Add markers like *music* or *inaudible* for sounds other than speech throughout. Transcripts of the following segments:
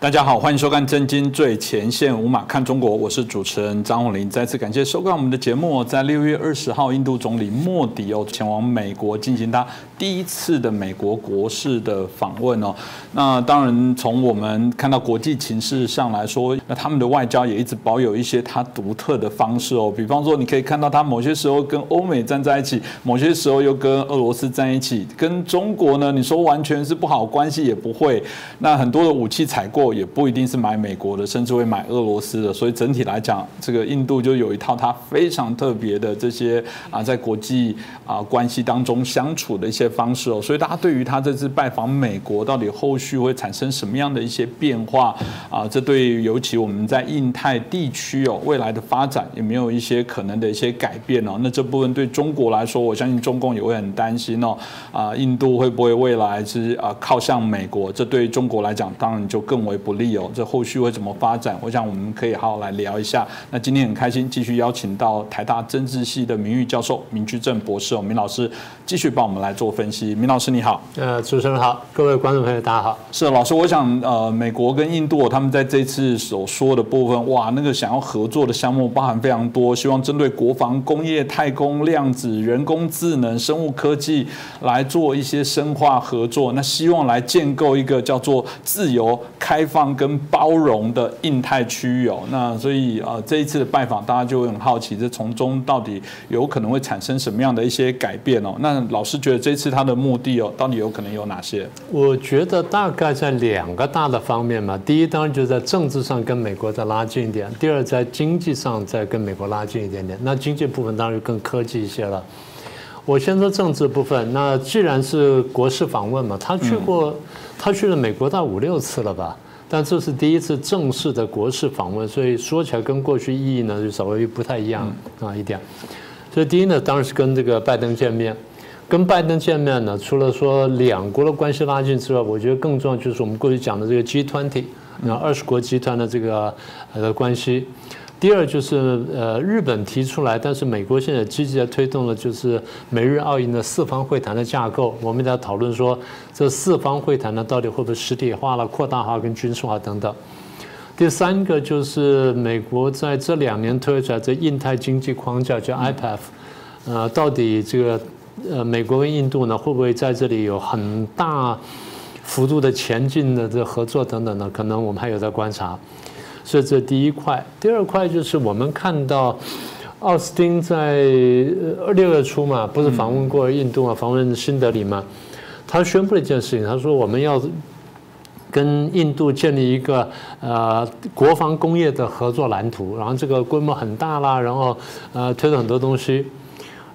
大家好，欢迎收看《震惊最前线》，无马看中国，我是主持人张宏林。再次感谢收看我们的节目。在六月二十号，印度总理莫迪又前往美国进行他第一次的美国国事的访问哦。那当然，从我们看到国际情势上来说，那他们的外交也一直保有一些他独特的方式哦。比方说，你可以看到他某些时候跟欧美站在一起，某些时候又跟俄罗斯站一起，跟中国呢，你说完全是不好关系也不会。那很多的武器采购。也不一定是买美国的，甚至会买俄罗斯的。所以整体来讲，这个印度就有一套它非常特别的这些啊，在国际啊关系当中相处的一些方式哦。所以大家对于他这次拜访美国，到底后续会产生什么样的一些变化啊？这对于尤其我们在印太地区哦未来的发展有没有一些可能的一些改变哦？那这部分对中国来说，我相信中共也会很担心哦。啊，印度会不会未来是啊靠向美国？这对中国来讲，当然就更为。不利哦，这后续会怎么发展？我想我们可以好好来聊一下。那今天很开心，继续邀请到台大政治系的名誉教授明居正博士哦，明老师继续帮我们来做分析。明老师你好，呃，主持人好，各位观众朋友大家好。是老师，我想呃，美国跟印度他们在这次所说的部分，哇，那个想要合作的项目包含非常多，希望针对国防、工业、太空、量子、人工智能、生物科技来做一些深化合作。那希望来建构一个叫做自由开。放跟包容的印太区域哦，那所以啊这一次的拜访，大家就很好奇，这从中到底有可能会产生什么样的一些改变哦？那老师觉得这次他的目的哦，到底有可能有哪些？我觉得大概在两个大的方面嘛，第一当然就是在政治上跟美国再拉近一点，第二在经济上再跟美国拉近一点点。那经济部分当然就更科技一些了。我先说政治部分，那既然是国事访问嘛，他去过，他去了美国大五六次了吧？但这是第一次正式的国事访问，所以说起来跟过去意义呢就稍微不太一样啊一点。所以第一呢，当然是跟这个拜登见面，跟拜登见面呢，除了说两国的关系拉近之外，我觉得更重要就是我们过去讲的这个 G20，那二十国集团的这个呃关系。第二就是呃，日本提出来，但是美国现在积极的推动了，就是美日澳印的四方会谈的架构。我们在讨论说，这四方会谈呢，到底会不会实体化了、扩大化跟军事化等等。第三个就是美国在这两年推出来这印太经济框架叫 IPF，呃，到底这个呃美国跟印度呢，会不会在这里有很大幅度的前进的这合作等等呢？可能我们还有在观察。所以这第一块，第二块就是我们看到，奥斯汀在六月初嘛，不是访问过印度嘛，访问新德里嘛，他宣布了一件事情，他说我们要跟印度建立一个呃国防工业的合作蓝图，然后这个规模很大啦，然后呃推了很多东西，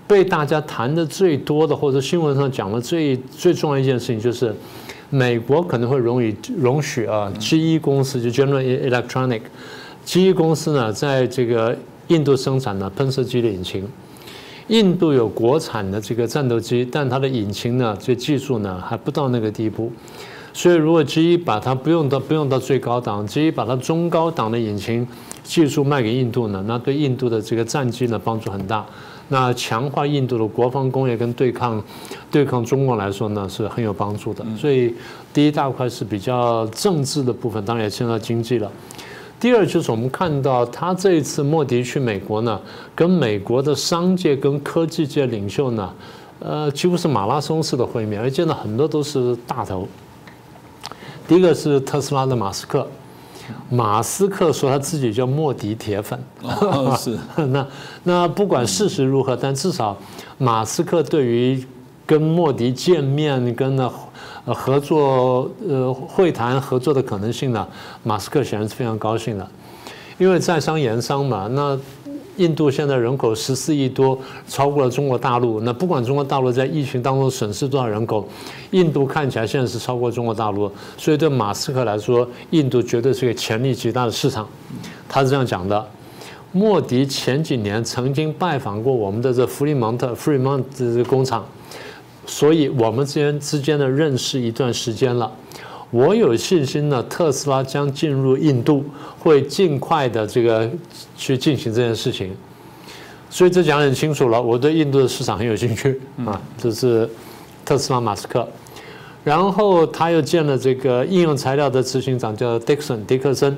被大家谈的最多的或者新闻上讲的最最重要一件事情就是。美国可能会容易容许啊，GE 公司就 General Electronic，GE 公司呢，在这个印度生产呢喷射机的引擎。印度有国产的这个战斗机，但它的引擎呢，这技术呢还不到那个地步。所以如果 GE 把它不用到不用到最高档，GE 把它中高档的引擎技术卖给印度呢，那对印度的这个战机呢帮助很大。那强化印度的国防工业跟对抗对抗中国来说呢，是很有帮助的。所以第一大块是比较政治的部分，当然也牵涉到经济了。第二就是我们看到他这一次莫迪去美国呢，跟美国的商界跟科技界领袖呢，呃，几乎是马拉松式的会面，而见到很多都是大头。第一个是特斯拉的马斯克。马斯克说他自己叫莫迪铁粉，是 *laughs* 那那不管事实如何，但至少马斯克对于跟莫迪见面、跟那合作呃会谈合作的可能性呢，马斯克显然是非常高兴的，因为在商言商嘛，那。印度现在人口十四亿多，超过了中国大陆。那不管中国大陆在疫情当中损失多少人口，印度看起来现在是超过中国大陆。所以对马斯克来说，印度绝对是个潜力极大的市场。他是这样讲的：莫迪前几年曾经拜访过我们的这弗里蒙特 （Fremont） 工厂，所以我们之间之间的认识一段时间了。我有信心呢，特斯拉将进入印度，会尽快的这个去进行这件事情。所以这讲很清楚了，我对印度的市场很有兴趣啊。这是特斯拉马斯克。然后他又见了这个应用材料的执行长叫 Dixon 迪克森，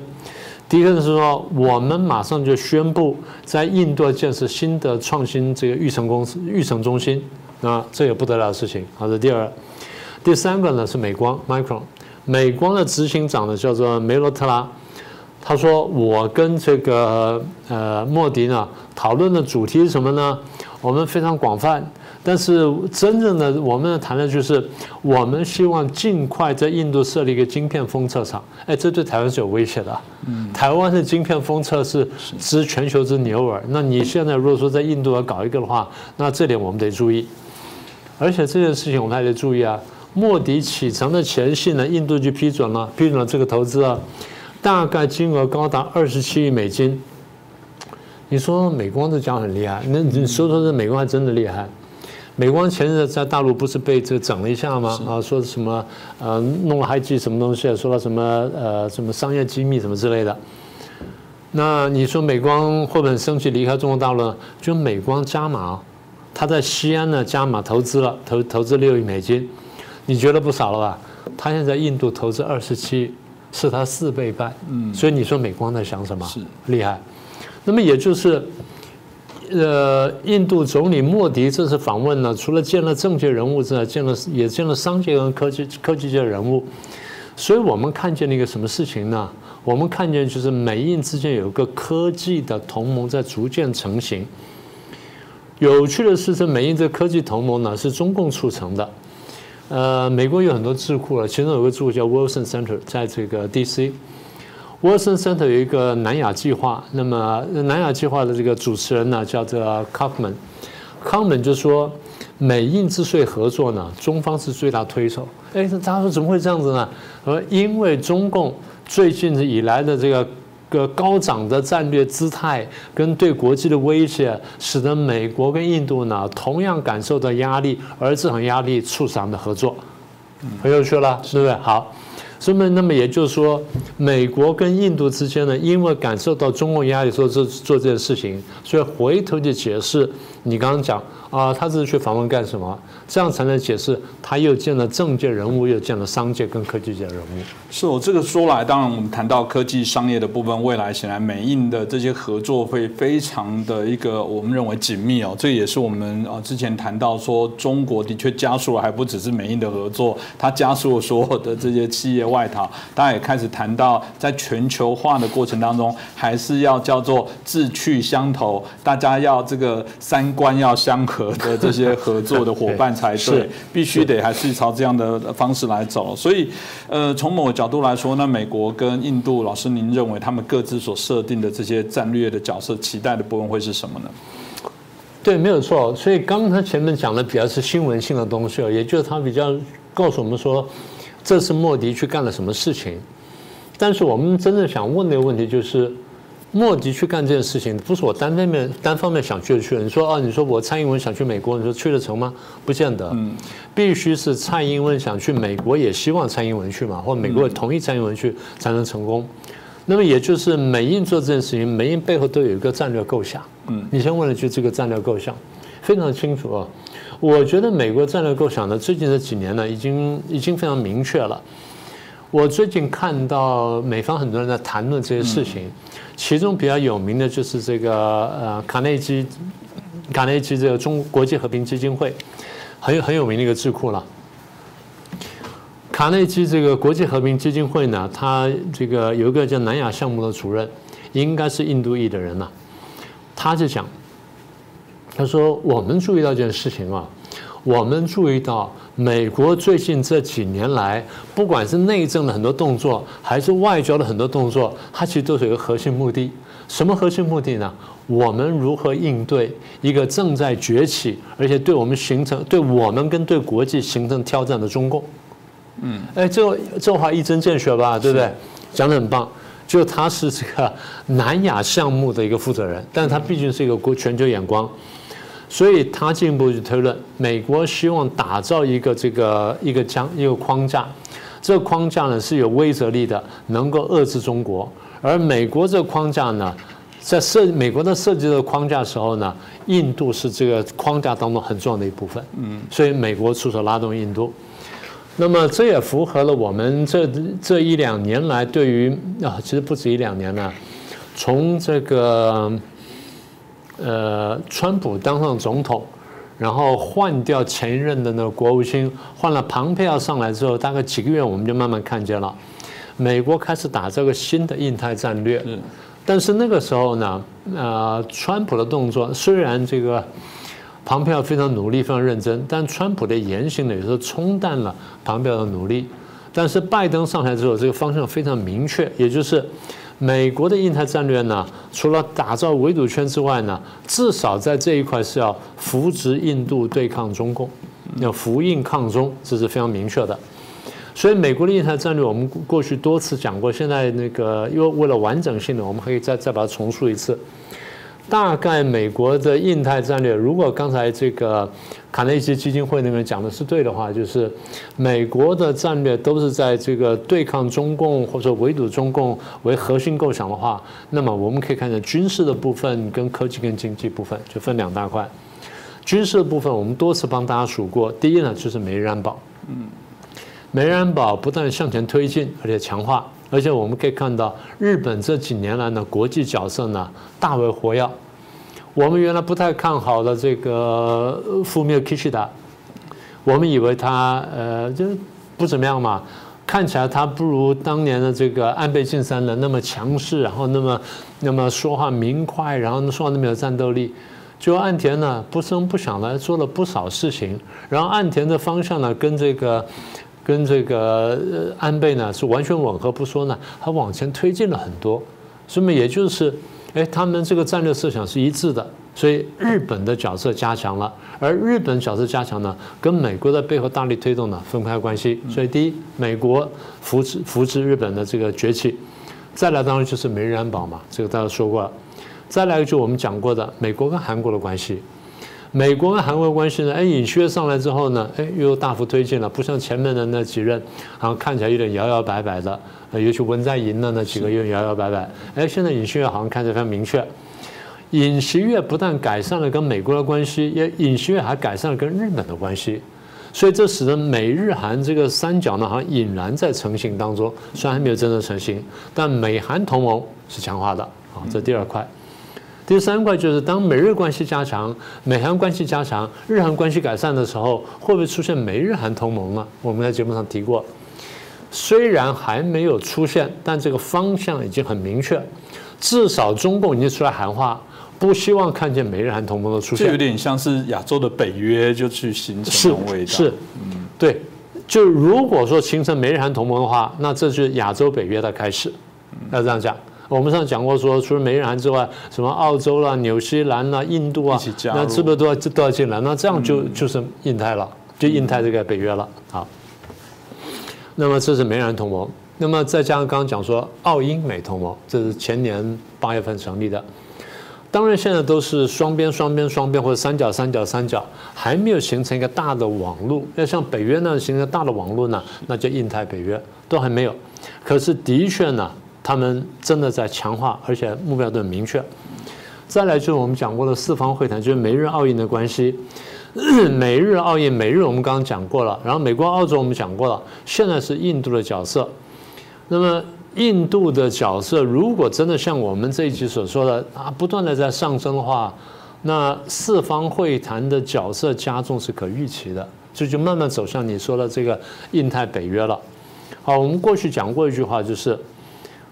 迪克森说我们马上就宣布在印度建设新的创新这个育成公司育成中心啊，这也不得了的事情。好的，第二，第三个呢是美光 Micron，美光的执行长呢叫做梅洛特拉，他说我跟这个呃莫迪呢讨论的主题是什么呢？我们非常广泛。但是真正的我们谈的就是，我们希望尽快在印度设立一个晶片封测厂。哎，这对台湾是有威胁的。嗯，台湾的晶片封测是知全球之牛耳。那你现在如果说在印度要搞一个的话，那这点我们得注意。而且这件事情我们还得注意啊。莫迪启程的前夕呢，印度就批准了，批准了这个投资啊，大概金额高达二十七亿美金。你说美光这家很厉害，那你说说这美光还真的厉害。美光前日在大陆不是被这整了一下吗？啊，说什么呃弄了还记什么东西？说了什么呃什么商业机密什么之类的？那你说美光会不会很生气离开中国大陆？呢？就美光加码，他在西安呢加码投资了，投投资六亿美金，你觉得不少了吧？他现在印度投资二十七，是他四倍半。嗯，所以你说美光在想什么？是厉害。那么也就是。呃，印度总理莫迪这次访问呢，除了见了政界人物之外，见了也见了商界跟科技科技界人物，所以我们看见了一个什么事情呢？我们看见就是美印之间有一个科技的同盟在逐渐成型。有趣的是，这美印这科技同盟呢是中共促成的。呃，美国有很多智库了，其中有个智库叫 Wilson Center，在这个 DC。Wilson Center 有一个南亚计划，那么南亚计划的这个主持人呢叫做 Kaufman。Kaufman 就说美印之税合作呢，中方是最大推手。哎，他说怎么会这样子呢？说因为中共最近以来的这个个高涨的战略姿态跟对国际的威胁，使得美国跟印度呢同样感受到压力，而这种压力促使他们的合作。很有趣了，是不是？好。所以，那么也就是说，美国跟印度之间呢，因为感受到中共压力，说做做这件事情，所以回头就解释你刚刚讲。啊，他这是去访问干什么？这样才能解释他又见了政界人物，又见了商界跟科技界人物。是我这个说来，当然我们谈到科技商业的部分，未来显然美印的这些合作会非常的一个我们认为紧密哦。这也是我们啊之前谈到说，中国的确加速了，还不只是美印的合作，它加速了所有的这些企业外逃。大家也开始谈到，在全球化的过程当中，还是要叫做志趣相投，大家要这个三观要相。和的这些合作的伙伴才 *laughs* 对，必须得还是朝这样的方式来走。所以，呃，从某个角度来说，那美国跟印度，老师您认为他们各自所设定的这些战略的角色、期待的部分会是什么呢？对，没有错。所以刚才前面讲的比较是新闻性的东西，也就是他比较告诉我们说，这是莫迪去干了什么事情。但是我们真正想问的问题就是。莫迪去干这件事情，不是我单方面单方面想去就去了。你说啊，你说我蔡英文想去美国，你说去得成吗？不见得。嗯，必须是蔡英文想去美国，也希望蔡英文去嘛，或美国也同意蔡英文去才能成功。那么也就是美印做这件事情，美印背后都有一个战略构想。嗯，你先问了句这个战略构想，非常清楚啊。我觉得美国战略构想呢，最近这几年呢，已经已经非常明确了。我最近看到美方很多人在谈论这些事情。其中比较有名的就是这个呃卡内基，卡内基这个中国际和平基金会，很有很有名的一个智库了。卡内基这个国际和平基金会呢，他这个有一个叫南亚项目的主任，应该是印度裔的人了。他就讲，他说我们注意到一件事情啊。我们注意到，美国最近这几年来，不管是内政的很多动作，还是外交的很多动作，它其实都是有个核心目的。什么核心目的呢？我们如何应对一个正在崛起，而且对我们形成、对我们跟对国际形成挑战的中共？嗯，哎，这这话一针见血吧，对不对？讲的很棒。就他是这个南亚项目的一个负责人，但是他毕竟是一个国全球眼光。所以他进一步去推论，美国希望打造一个这个一个将一个框架，这个框架呢是有威慑力的，能够遏制中国。而美国这个框架呢，在设美国的设计这个框架时候呢，印度是这个框架当中很重要的一部分。嗯，所以美国出手拉动印度。那么这也符合了我们这这一两年来对于啊，其实不止一两年了，从这个呃，川普当上总统，然后换掉前一任的那个国务卿，换了庞佩奥上来之后，大概几个月我们就慢慢看见了，美国开始打这个新的印太战略。但是那个时候呢，呃，川普的动作虽然这个。庞佩奥非常努力，非常认真，但川普的言行呢，有时候冲淡了庞佩奥的努力。但是拜登上台之后，这个方向非常明确，也就是美国的印太战略呢，除了打造围堵圈之外呢，至少在这一块是要扶植印度对抗中共，要扶印抗中，这是非常明确的。所以美国的印太战略，我们过去多次讲过，现在那个因为为了完整性呢，我们可以再再把它重述一次。大概美国的印太战略，如果刚才这个卡内基基金会那边讲的是对的话，就是美国的战略都是在这个对抗中共或者围堵中共为核心构想的话，那么我们可以看见军事的部分跟科技跟经济部分就分两大块。军事的部分我们多次帮大家数过，第一呢就是美日安保，嗯，美日安保不断向前推进，而且强化。而且我们可以看到，日本这几年来呢，国际角色呢大为活跃。我们原来不太看好的这个富密 Kishida，我们以为他呃就不怎么样嘛，看起来他不如当年的这个安倍晋三的那么强势，然后那么那么说话明快，然后说话那么有战斗力。就岸田呢不声不响的做了不少事情，然后岸田的方向呢跟这个。跟这个安倍呢是完全吻合，不说呢，他往前推进了很多，所以也就是，哎，他们这个战略设想是一致的，所以日本的角色加强了，而日本角色加强呢，跟美国在背后大力推动呢分开关系，所以第一，美国扶持扶持日本的这个崛起，再来当然就是美日安保嘛，这个大家说过了，再来就我们讲过的美国跟韩国的关系。美国跟韩国关系呢？哎，尹锡悦上来之后呢，哎，又大幅推进了，不像前面的那几任，好像看起来有点摇摇摆摆的。尤其文在寅的那几个月摇摇摆摆。哎，现在尹锡悦好像看起来非常明确。尹锡悦不但改善了跟美国的关系，也尹锡悦还改善了跟日本的关系。所以这使得美日韩这个三角呢，好像隐然在成型当中。虽然还没有真正成型，但美韩同盟是强化的。好，这第二块。第三块就是当美日关系加强、美韩关系加强、日韩关系改善的时候，会不会出现美日韩同盟呢？我们在节目上提过，虽然还没有出现，但这个方向已经很明确。至少中共已经出来喊话，不希望看见美日韩同盟的出现。这有点像是亚洲的北约就去形成味道。是，嗯，对。就如果说形成美日韩同盟的话，那这就是亚洲北约的开始。要这样讲。我们上讲过说，除了美日韩之外，什么澳洲啦、纽西兰啦、印度啊，那是不是都要都要进来？那这样就就是印太了，就印太这个北约了。好，那么这是美日韩同盟。那么再加上刚刚讲说澳英美同盟，这是前年八月份成立的。当然现在都是双边、双边、双边或者三角、三角、三角，还没有形成一个大的网络。要像北约那样形成大的网络呢，那叫印太北约，都还没有。可是的确呢。他们真的在强化，而且目标都很明确。再来就是我们讲过的四方会谈，就是美日澳印的关系。*clears throat* 美日澳印，美日我们刚刚讲过了，然后美国澳洲我们讲过了，现在是印度的角色。那么印度的角色如果真的像我们这一集所说的啊，不断的在上升的话，那四方会谈的角色加重是可预期的，这就慢慢走向你说的这个印太北约了。好，我们过去讲过一句话，就是。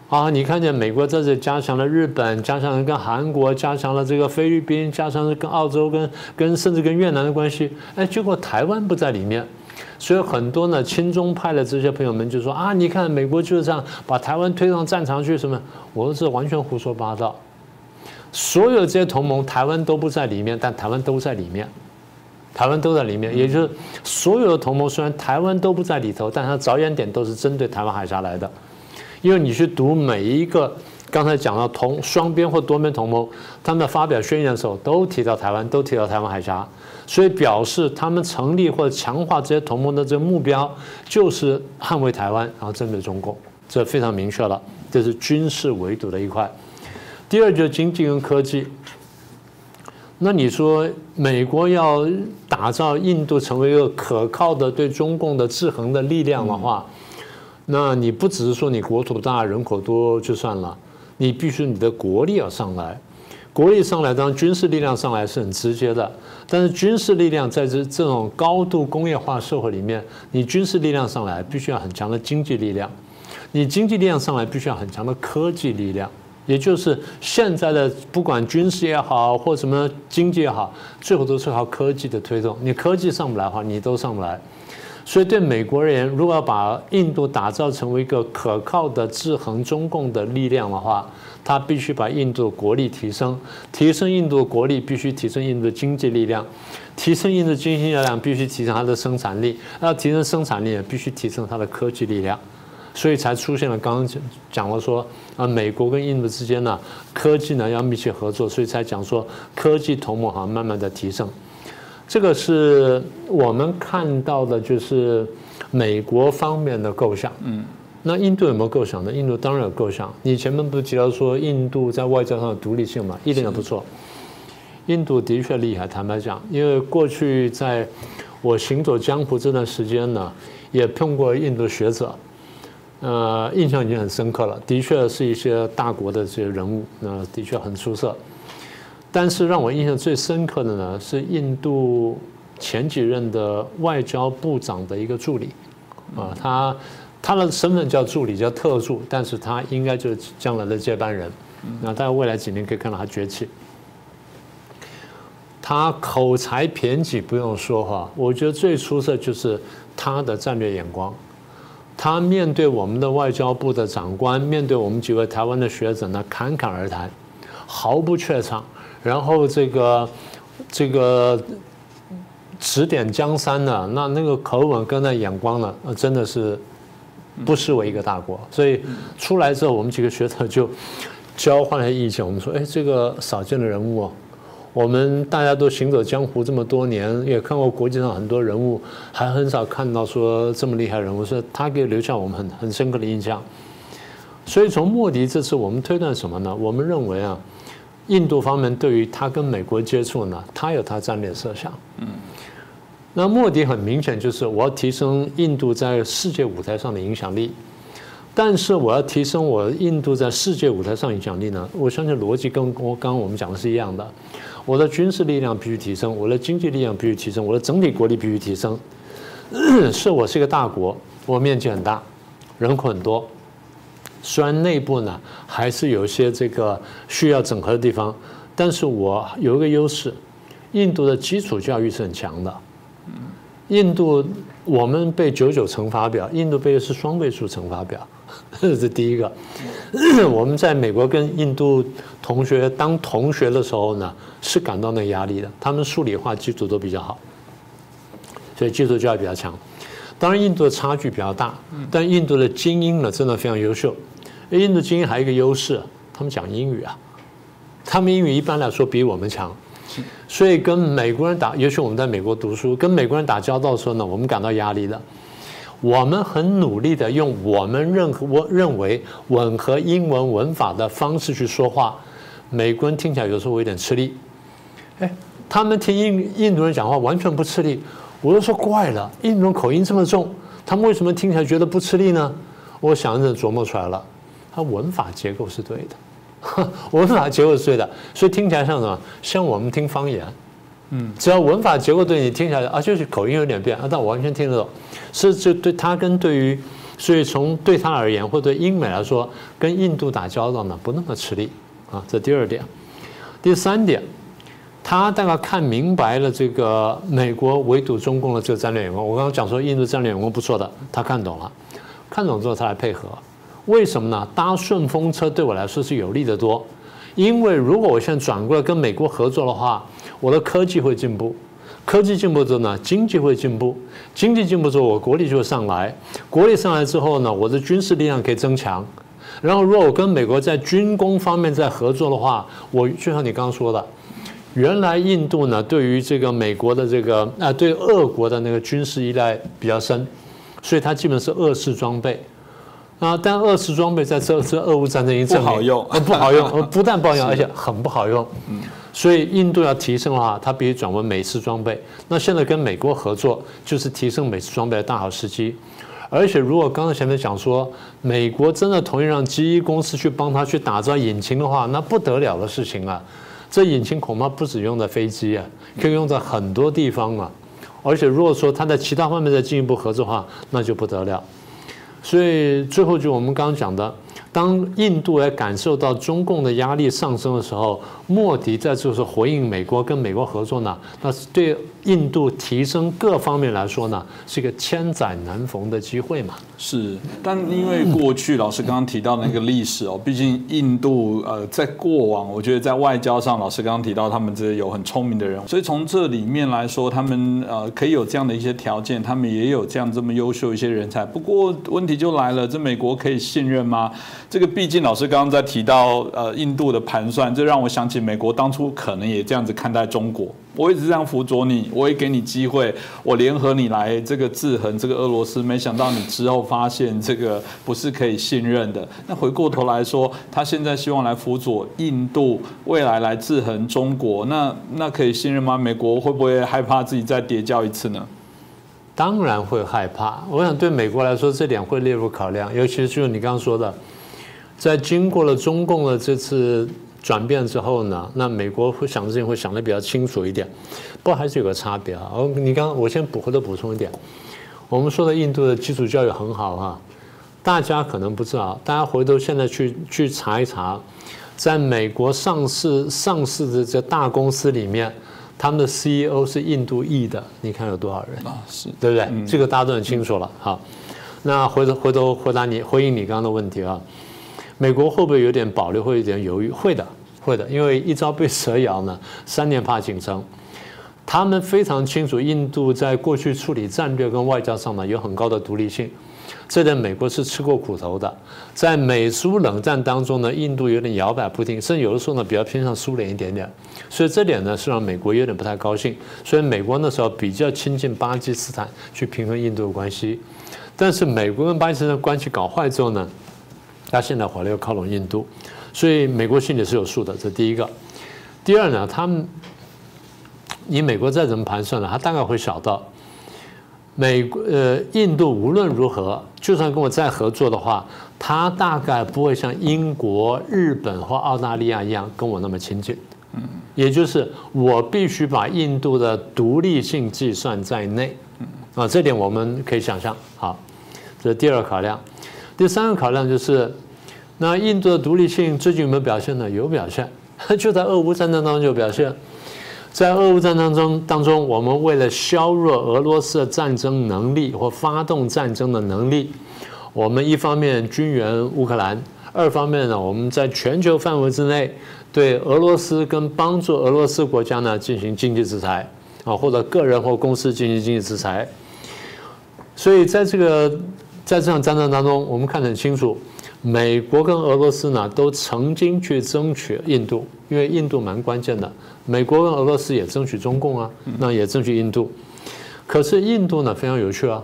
啊，你看见美国在这加强了日本，加强了跟韩国，加强了这个菲律宾，加强了跟澳洲，跟跟甚至跟越南的关系，哎，结果台湾不在里面，所以很多呢亲中派的这些朋友们就说啊，你看美国就是这样把台湾推上战场去什么？我说这完全胡说八道，所有这些同盟台湾都不在里面，但台湾都在里面，台湾都在里面，也就是所有的同盟虽然台湾都不在里头，但它着眼点都是针对台湾海峡来的。因为你去读每一个刚才讲到同双边或多边同盟，他们发表宣言的时候都提到台湾，都提到台湾海峡，所以表示他们成立或者强化这些同盟的这个目标就是捍卫台湾，然后针对中共，这非常明确了。这是军事围堵的一块。第二就是经济跟科技。那你说美国要打？打造印度成为一个可靠的对中共的制衡的力量的话，那你不只是说你国土大、人口多就算了，你必须你的国力要上来。国力上来，当然军事力量上来是很直接的，但是军事力量在这这种高度工业化社会里面，你军事力量上来必须要很强的经济力量，你经济力量上来必须要很强的科技力量，也就是现在的不管军事也好或什么经济也好，最后都是靠科技的推动。你科技上不来的话，你都上不来。所以对美国而言，如果要把印度打造成为一个可靠的制衡中共的力量的话，他必须把印度国力提升，提升印度国力，必须提升印度的经济力量，提升印度经济力量，必须提升它的生产力，要提升生产力，必须提升它的科技力量，所以才出现了刚刚讲讲了说啊，美国跟印度之间呢，科技呢要密切合作，所以才讲说科技同盟好像慢慢的提升，这个是我们看到的，就是美国方面的构想，嗯。那印度有没有构想呢？印度当然有构想。你前面不是提到说印度在外交上的独立性嘛？一点也不错。印度的确厉害，坦白讲，因为过去在我行走江湖这段时间呢，也碰过印度学者，呃，印象已经很深刻了。的确是一些大国的这些人物，那的确很出色。但是让我印象最深刻的呢，是印度前几任的外交部长的一个助理，啊，他。他的身份叫助理，叫特助，但是他应该就是将来的接班人。那大家未来几年可以看到他崛起。他口才偏激，不用说哈。我觉得最出色就是他的战略眼光。他面对我们的外交部的长官，面对我们几位台湾的学者呢，侃侃而谈，毫不怯场。然后这个这个指点江山呢，那那个口吻跟那眼光呢，真的是。不失为一个大国，所以出来之后，我们几个学者就 *laughs* 交换了意见。我们说，哎，这个少见的人物，我们大家都行走江湖这么多年，也看过国际上很多人物，还很少看到说这么厉害人物，说他给留下我们很很深刻的印象。所以从莫迪这次，我们推断什么呢？我们认为啊，印度方面对于他跟美国接触呢，他有他战略设想。嗯。那目的很明显，就是我要提升印度在世界舞台上的影响力。但是我要提升我印度在世界舞台上影响力呢？我相信逻辑跟我刚刚我们讲的是一样的。我的军事力量必须提升，我的经济力量必须提升，我的整体国力必须提升。*clears throat* 是我是一个大国，我面积很大，人口很多。虽然内部呢还是有些这个需要整合的地方，但是我有一个优势，印度的基础教育是很强的。印度，我们背九九乘法表，印度背的是双倍数乘法表，*laughs* 这是第一个。我们在美国跟印度同学当同学的时候呢，是感到那压力的。他们数理化基础都比较好，所以基础教育比较强。当然，印度的差距比较大，但印度的精英呢，真的非常优秀。印度精英还有一个优势，他们讲英语啊，他们英语一般来说比我们强。所以跟美国人打，尤其我们在美国读书，跟美国人打交道的时候呢，我们感到压力的。我们很努力的用我们认我认为吻合英文文法的方式去说话，美国人听起来有时候有点吃力。哎，他们听印印度人讲话完全不吃力，我都说怪了，印度人口音这么重，他们为什么听起来觉得不吃力呢？我想着琢磨出来了，他文法结构是对的。文法结构是对的，所以听起来像什么？像我们听方言，嗯，只要文法结构对你听起来啊，就是口音有点变啊，但我完全听得懂。是就对他跟对于，所以从对他而言，或对英美来说，跟印度打交道呢，不那么吃力啊。这第二点，第三点，他大概看明白了这个美国围堵中共的这个战略眼光。我刚刚讲说印度战略眼光不错的，他看懂了，看懂之后他来配合。为什么呢？搭顺风车对我来说是有利的多，因为如果我现在转过来跟美国合作的话，我的科技会进步，科技进步之后呢，经济会进步，经济进步之后，我国力就会上来，国力上来之后呢，我的军事力量可以增强，然后如果我跟美国在军工方面在合作的话，我就像你刚刚说的，原来印度呢对于这个美国的这个啊对俄国的那个军事依赖比较深，所以它基本是俄式装备。啊！但二次装备在这次俄乌战争已经不好用，不好用，不但不好用，而且很不好用。嗯，所以印度要提升的话，它必须转为美式装备。那现在跟美国合作，就是提升美式装备的大好时机。而且如果刚才前面讲说，美国真的同意让 GE 公司去帮他去打造引擎的话，那不得了的事情啊！这引擎恐怕不止用在飞机啊，可以用在很多地方啊。而且如果说他在其他方面再进一步合作的话，那就不得了。所以最后就我们刚刚讲的。当印度也感受到中共的压力上升的时候，莫迪在就是回应美国跟美国合作呢，那是对印度提升各方面来说呢，是一个千载难逢的机会嘛。是，但因为过去老师刚刚提到那个历史哦，毕竟印度呃在过往，我觉得在外交上，老师刚刚提到他们这有很聪明的人，所以从这里面来说，他们呃可以有这样的一些条件，他们也有这样这么优秀一些人才。不过问题就来了，这美国可以信任吗？这个毕竟老师刚刚在提到呃印度的盘算，这让我想起美国当初可能也这样子看待中国。我一直这样辅佐你，我也给你机会，我联合你来这个制衡这个俄罗斯。没想到你之后发现这个不是可以信任的。那回过头来说，他现在希望来辅佐印度，未来来制衡中国，那那可以信任吗？美国会不会害怕自己再跌跤一次呢？当然会害怕。我想对美国来说，这点会列入考量，尤其是就是你刚刚说的。在经过了中共的这次转变之后呢，那美国会想事情会想的比较清楚一点，不过还是有个差别啊。哦，你刚我先补回头补充一点，我们说的印度的基础教育很好哈，大家可能不知道，大家回头现在去去查一查，在美国上市上市的这大公司里面，他们的 CEO 是印度裔的，你看有多少人啊？是对不对？这个大家都很清楚了。好，那回头回头回答你回应你刚刚的问题啊。美国会不会有点保留，会有点犹豫？会的，会的，因为一朝被蛇咬呢，三年怕井绳。他们非常清楚，印度在过去处理战略跟外交上呢有很高的独立性，这点美国是吃过苦头的。在美苏冷战当中呢，印度有点摇摆不定，甚至有的时候呢比较偏向苏联一点点，所以这点呢是让美国有点不太高兴。所以美国那时候比较亲近巴基斯坦去平衡印度的关系，但是美国跟巴基斯坦关系搞坏之后呢？他现在回来又靠拢印度，所以美国心里是有数的。这第一个，第二呢，他们你美国再怎么盘算呢，他大概会想到，美国呃印度无论如何，就算跟我再合作的话，他大概不会像英国、日本或澳大利亚一样跟我那么亲近。也就是我必须把印度的独立性计算在内。嗯，啊，这点我们可以想象。好，这是第二考量。第三个考量就是，那印度的独立性最近有没有表现呢？有表现，*laughs* 就在俄乌战争当中就表现。在俄乌战争中当中，我们为了削弱俄罗斯的战争能力或发动战争的能力，我们一方面军援乌克兰，二方面呢，我们在全球范围之内对俄罗斯跟帮助俄罗斯国家呢进行经济制裁啊，或者个人或公司进行经济制裁。所以在这个。在这场战争当中，我们看得很清楚，美国跟俄罗斯呢都曾经去争取印度，因为印度蛮关键的。美国跟俄罗斯也争取中共啊，那也争取印度。可是印度呢非常有趣啊，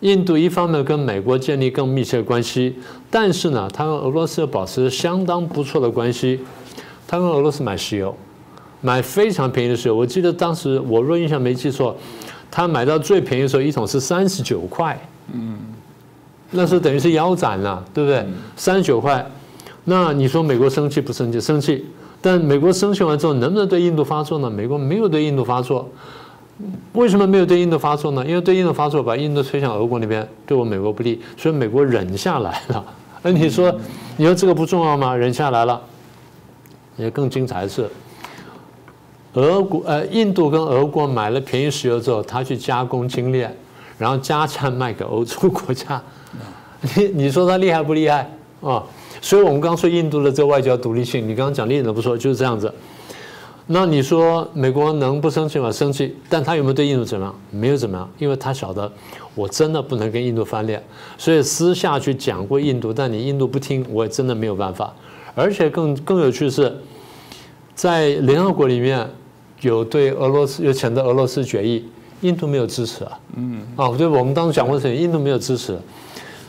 印度一方面跟美国建立更密切的关系，但是呢，它跟俄罗斯保持相当不错的关系。它跟俄罗斯买石油，买非常便宜的石油。我记得当时我若印象没记错，他买到最便宜的时候一桶是三十九块。嗯。那是等于是腰斩了，对不对？三十九块，那你说美国生气不生气？生气。但美国生气完之后，能不能对印度发作呢？美国没有对印度发作。为什么没有对印度发作呢？因为对印度发作，把印度推向俄国那边，对我美国不利，所以美国忍下来了。*laughs* 那你说，你说这个不重要吗？忍下来了。也更精彩的是，俄国呃，印度跟俄国买了便宜石油之后，他去加工精炼，然后加价卖给欧洲国家。你 *laughs* 你说他厉害不厉害啊？所以我们刚说印度的这个外交独立性，你刚刚讲一点都不错，就是这样子。那你说美国能不生气吗？生气，但他有没有对印度怎么样？没有怎么样，因为他晓得我真的不能跟印度翻脸，所以私下去讲过印度，但你印度不听，我也真的没有办法。而且更更有趣的是，在联合国里面有对俄罗斯有谴责俄罗斯决议，印度没有支持啊。嗯。啊，对，我们当时讲过这印度没有支持。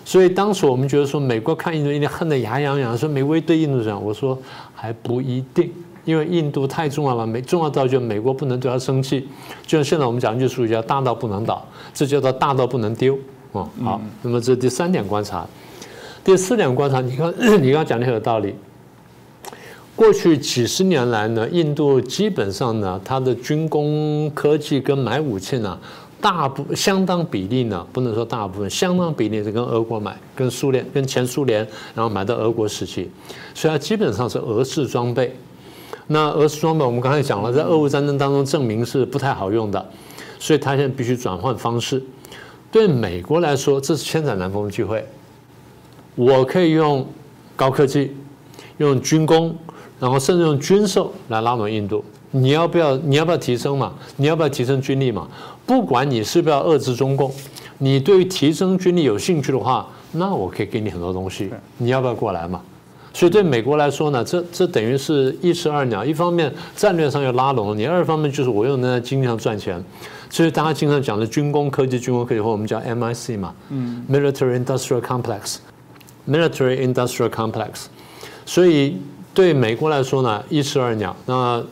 所以当时我们觉得说，美国看印度一定恨得牙痒痒，说美国对印度这样，我说还不一定，因为印度太重要了，美重要到就美国不能对他生气，就像现在我们讲一句俗语叫“大到不能倒”，这叫做“大到不能丢”。嗯，好，那么这第三点观察，第四点观察，你看你刚刚讲的很有道理。过去几十年来呢，印度基本上呢，它的军工科技跟买武器呢，大部相当比例呢，不能说大部分，相当比例是跟俄国买，跟苏联、跟前苏联，然后买到俄国时期，所以它基本上是俄式装备。那俄式装备我们刚才讲了，在俄乌战争当中证明是不太好用的，所以它现在必须转换方式。对美国来说，这是千载难逢的机会，我可以用高科技，用军工。然后甚至用军售来拉拢印度，你要不要？你要不要提升嘛？你要不要提升军力嘛？不管你是不是要遏制中共，你对于提升军力有兴趣的话，那我可以给你很多东西。你要不要过来嘛？所以对美国来说呢，这这等于是一石二鸟。一方面战略上要拉拢你，二方面就是我又能在经济上赚钱。所以大家经常讲的军工科技、军工科技，或我们叫 MIC 嘛，嗯，Military Industrial Complex，Military Industrial Complex，所以。对美国来说呢，一石二鸟。那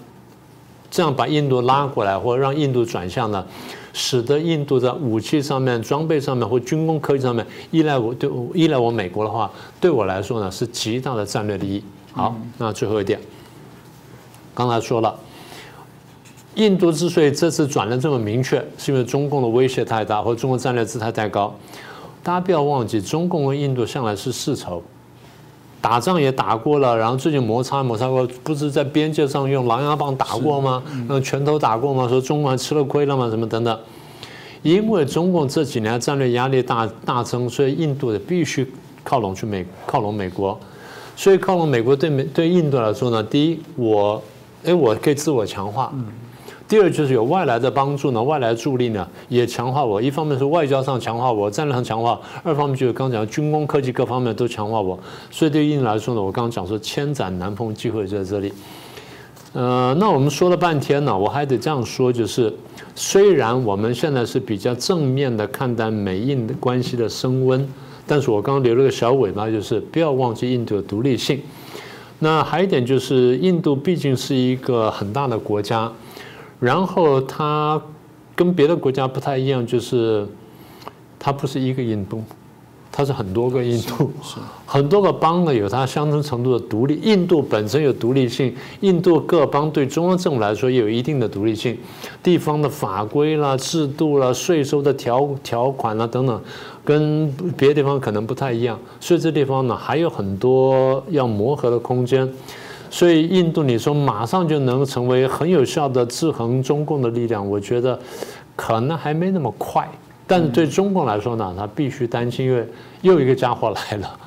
这样把印度拉过来，或者让印度转向呢，使得印度在武器上面、装备上面或军工科技上面依赖我，对依赖我美国的话，对我来说呢是极大的战略利益。好，那最后一点，刚才说了，印度之所以这次转的这么明确，是因为中共的威胁太大，或中国战略姿态太高。大家不要忘记，中共和印度向来是世仇。打仗也打过了，然后最近摩擦摩擦过，不是在边界上用狼牙棒打过吗？用拳头打过吗？说中国吃了亏了吗？什么等等？因为中共这几年战略压力大大增，所以印度也必须靠拢去美靠拢美国，所以靠拢美国对美对印度来说呢，第一我哎我可以自我强化。第二就是有外来的帮助呢，外来助力呢也强化我。一方面是外交上强化我，战略上强化；二方面就是刚讲军工科技各方面都强化我。所以对印度来说呢，我刚刚讲说千载难逢机会就在这里。呃，那我们说了半天呢，我还得这样说，就是虽然我们现在是比较正面的看待美印关系的升温，但是我刚刚留了个小尾巴，就是不要忘记印度的独立性。那还有一点就是，印度毕竟是一个很大的国家。然后它跟别的国家不太一样，就是它不是一个印度，它是很多个印度，很多个邦呢有它相当程度的独立。印度本身有独立性，印度各邦对中央政府来说也有一定的独立性，地方的法规啦、制度啦、税收的条条款啦等等，跟别的地方可能不太一样，所以这地方呢还有很多要磨合的空间。所以印度，你说马上就能成为很有效的制衡中共的力量，我觉得可能还没那么快。但是对中共来说呢，他必须担心，因为又一个家伙来了。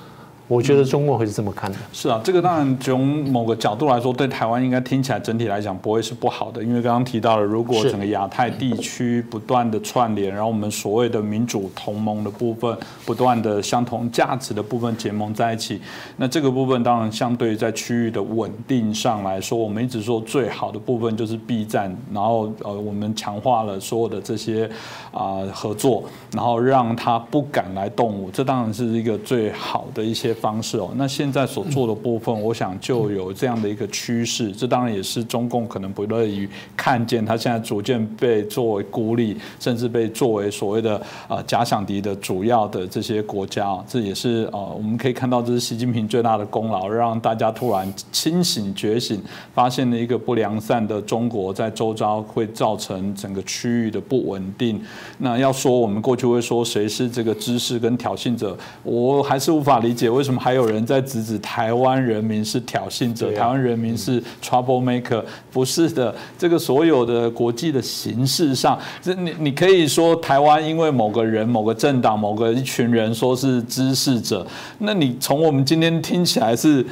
我觉得中共会是这么看的。是啊，这个当然从某个角度来说，对台湾应该听起来整体来讲不会是不好的，因为刚刚提到了，如果整个亚太地区不断的串联，然后我们所谓的民主同盟的部分不断的相同价值的部分结盟在一起，那这个部分当然相对于在区域的稳定上来说，我们一直说最好的部分就是 B 站，然后呃我们强化了所有的这些啊合作，然后让他不敢来动武，这当然是一个最好的一些。方式哦，那现在所做的部分，我想就有这样的一个趋势。这当然也是中共可能不乐于看见，他现在逐渐被作为孤立，甚至被作为所谓的呃假想敌的主要的这些国家。这也是呃我们可以看到，这是习近平最大的功劳，让大家突然清醒觉醒，发现了一个不良善的中国在周遭会造成整个区域的不稳定。那要说我们过去会说谁是这个知识跟挑衅者，我还是无法理解为什么。还有人在指指台湾人民是挑衅者，台湾人民是 trouble maker？不是的，这个所有的国际的形式上，这你你可以说台湾因为某个人、某个政党、某个一群人说是知识者，那你从我们今天听起来是，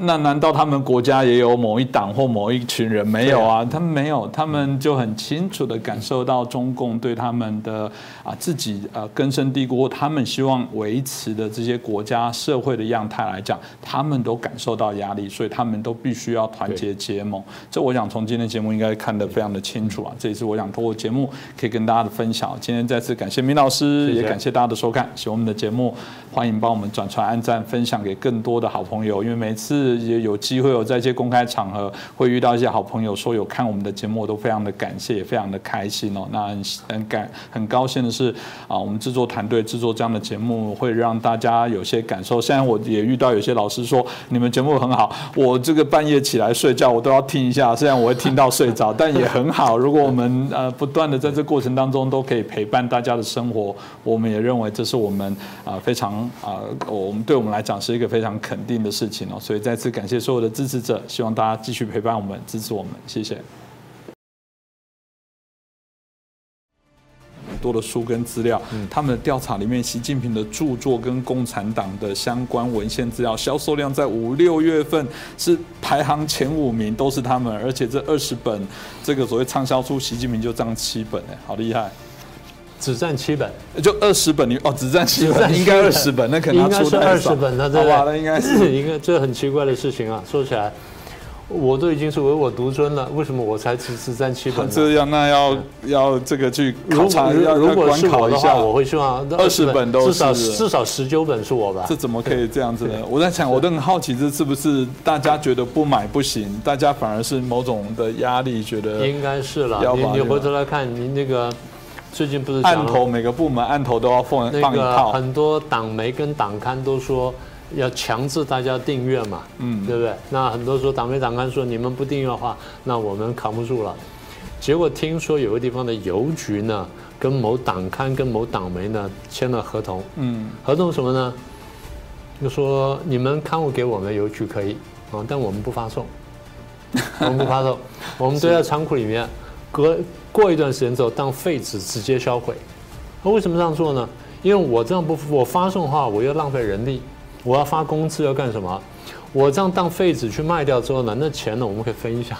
那难道他们国家也有某一党或某一群人没有啊？他们没有，他们就很清楚的感受到中共对他们的啊自己啊根深蒂固，他们希望维持的这些国家社会。的样态来讲，他们都感受到压力，所以他们都必须要团结结盟。这我想从今天节目应该看得非常的清楚啊。这也是我想通过节目可以跟大家的分享。今天再次感谢明老师，也感谢大家的收看。喜欢我们的节目，欢迎帮我们转传、按赞、分享给更多的好朋友。因为每次也有机会有在一些公开场合会遇到一些好朋友说有看我们的节目，我都非常的感谢，也非常的开心哦。那很很感很高兴的是啊，我们制作团队制作这样的节目会让大家有些感受。现在我也遇到有些老师说你们节目很好，我这个半夜起来睡觉我都要听一下，虽然我会听到睡着，*laughs* 但也很好。如果我们呃不断的在这过程当中都可以陪伴大家的生活，我们也认为这是我们啊非常啊我们对我们来讲是一个非常肯定的事情哦。所以再次感谢所有的支持者，希望大家继续陪伴我们，支持我们，谢谢。多的书跟资料，他们的调查里面，习近平的著作跟共产党的相关文献资料销售量在五六月份是排行前五名，都是他们，而且这二十本这个所谓畅销书，习近平就占七本，哎，好厉害，只占七本，就二十本，你哦，只占七本，应该二十本，那可能应该是二十本，那对吧？那应该是 *clears throat* 一个这很奇怪的事情啊，说起来。我都已经是唯我独尊了，为什么我才只只占七本？这样那要要这个去考察，要如果是我的话，我会希望二十本都至少至少十九本是我吧？这怎么可以这样子呢？我在想，我都很好奇，这是不是大家觉得不买不行，大家反而是某种的压力，觉得应该是了。你你回头来看，你那个最近不是案头每个部门案头都要放放一套，很多党媒跟党刊都说。要强制大家订阅嘛，嗯，对不对？那很多时候党媒党刊说你们不订阅的话，那我们扛不住了。结果听说有个地方的邮局呢，跟某党刊跟某党媒呢签了合同，嗯，合同什么呢？就说你们刊物给我们邮局可以啊，但我们不发送，*laughs* 我们不发送，我们堆在仓库里面，隔过一段时间之后当废纸直接销毁。那为什么这样做呢？因为我这样不我发送的话，我又浪费人力。我要发工资要干什么？我这样当废纸去卖掉之后呢，那钱呢我们可以分一下，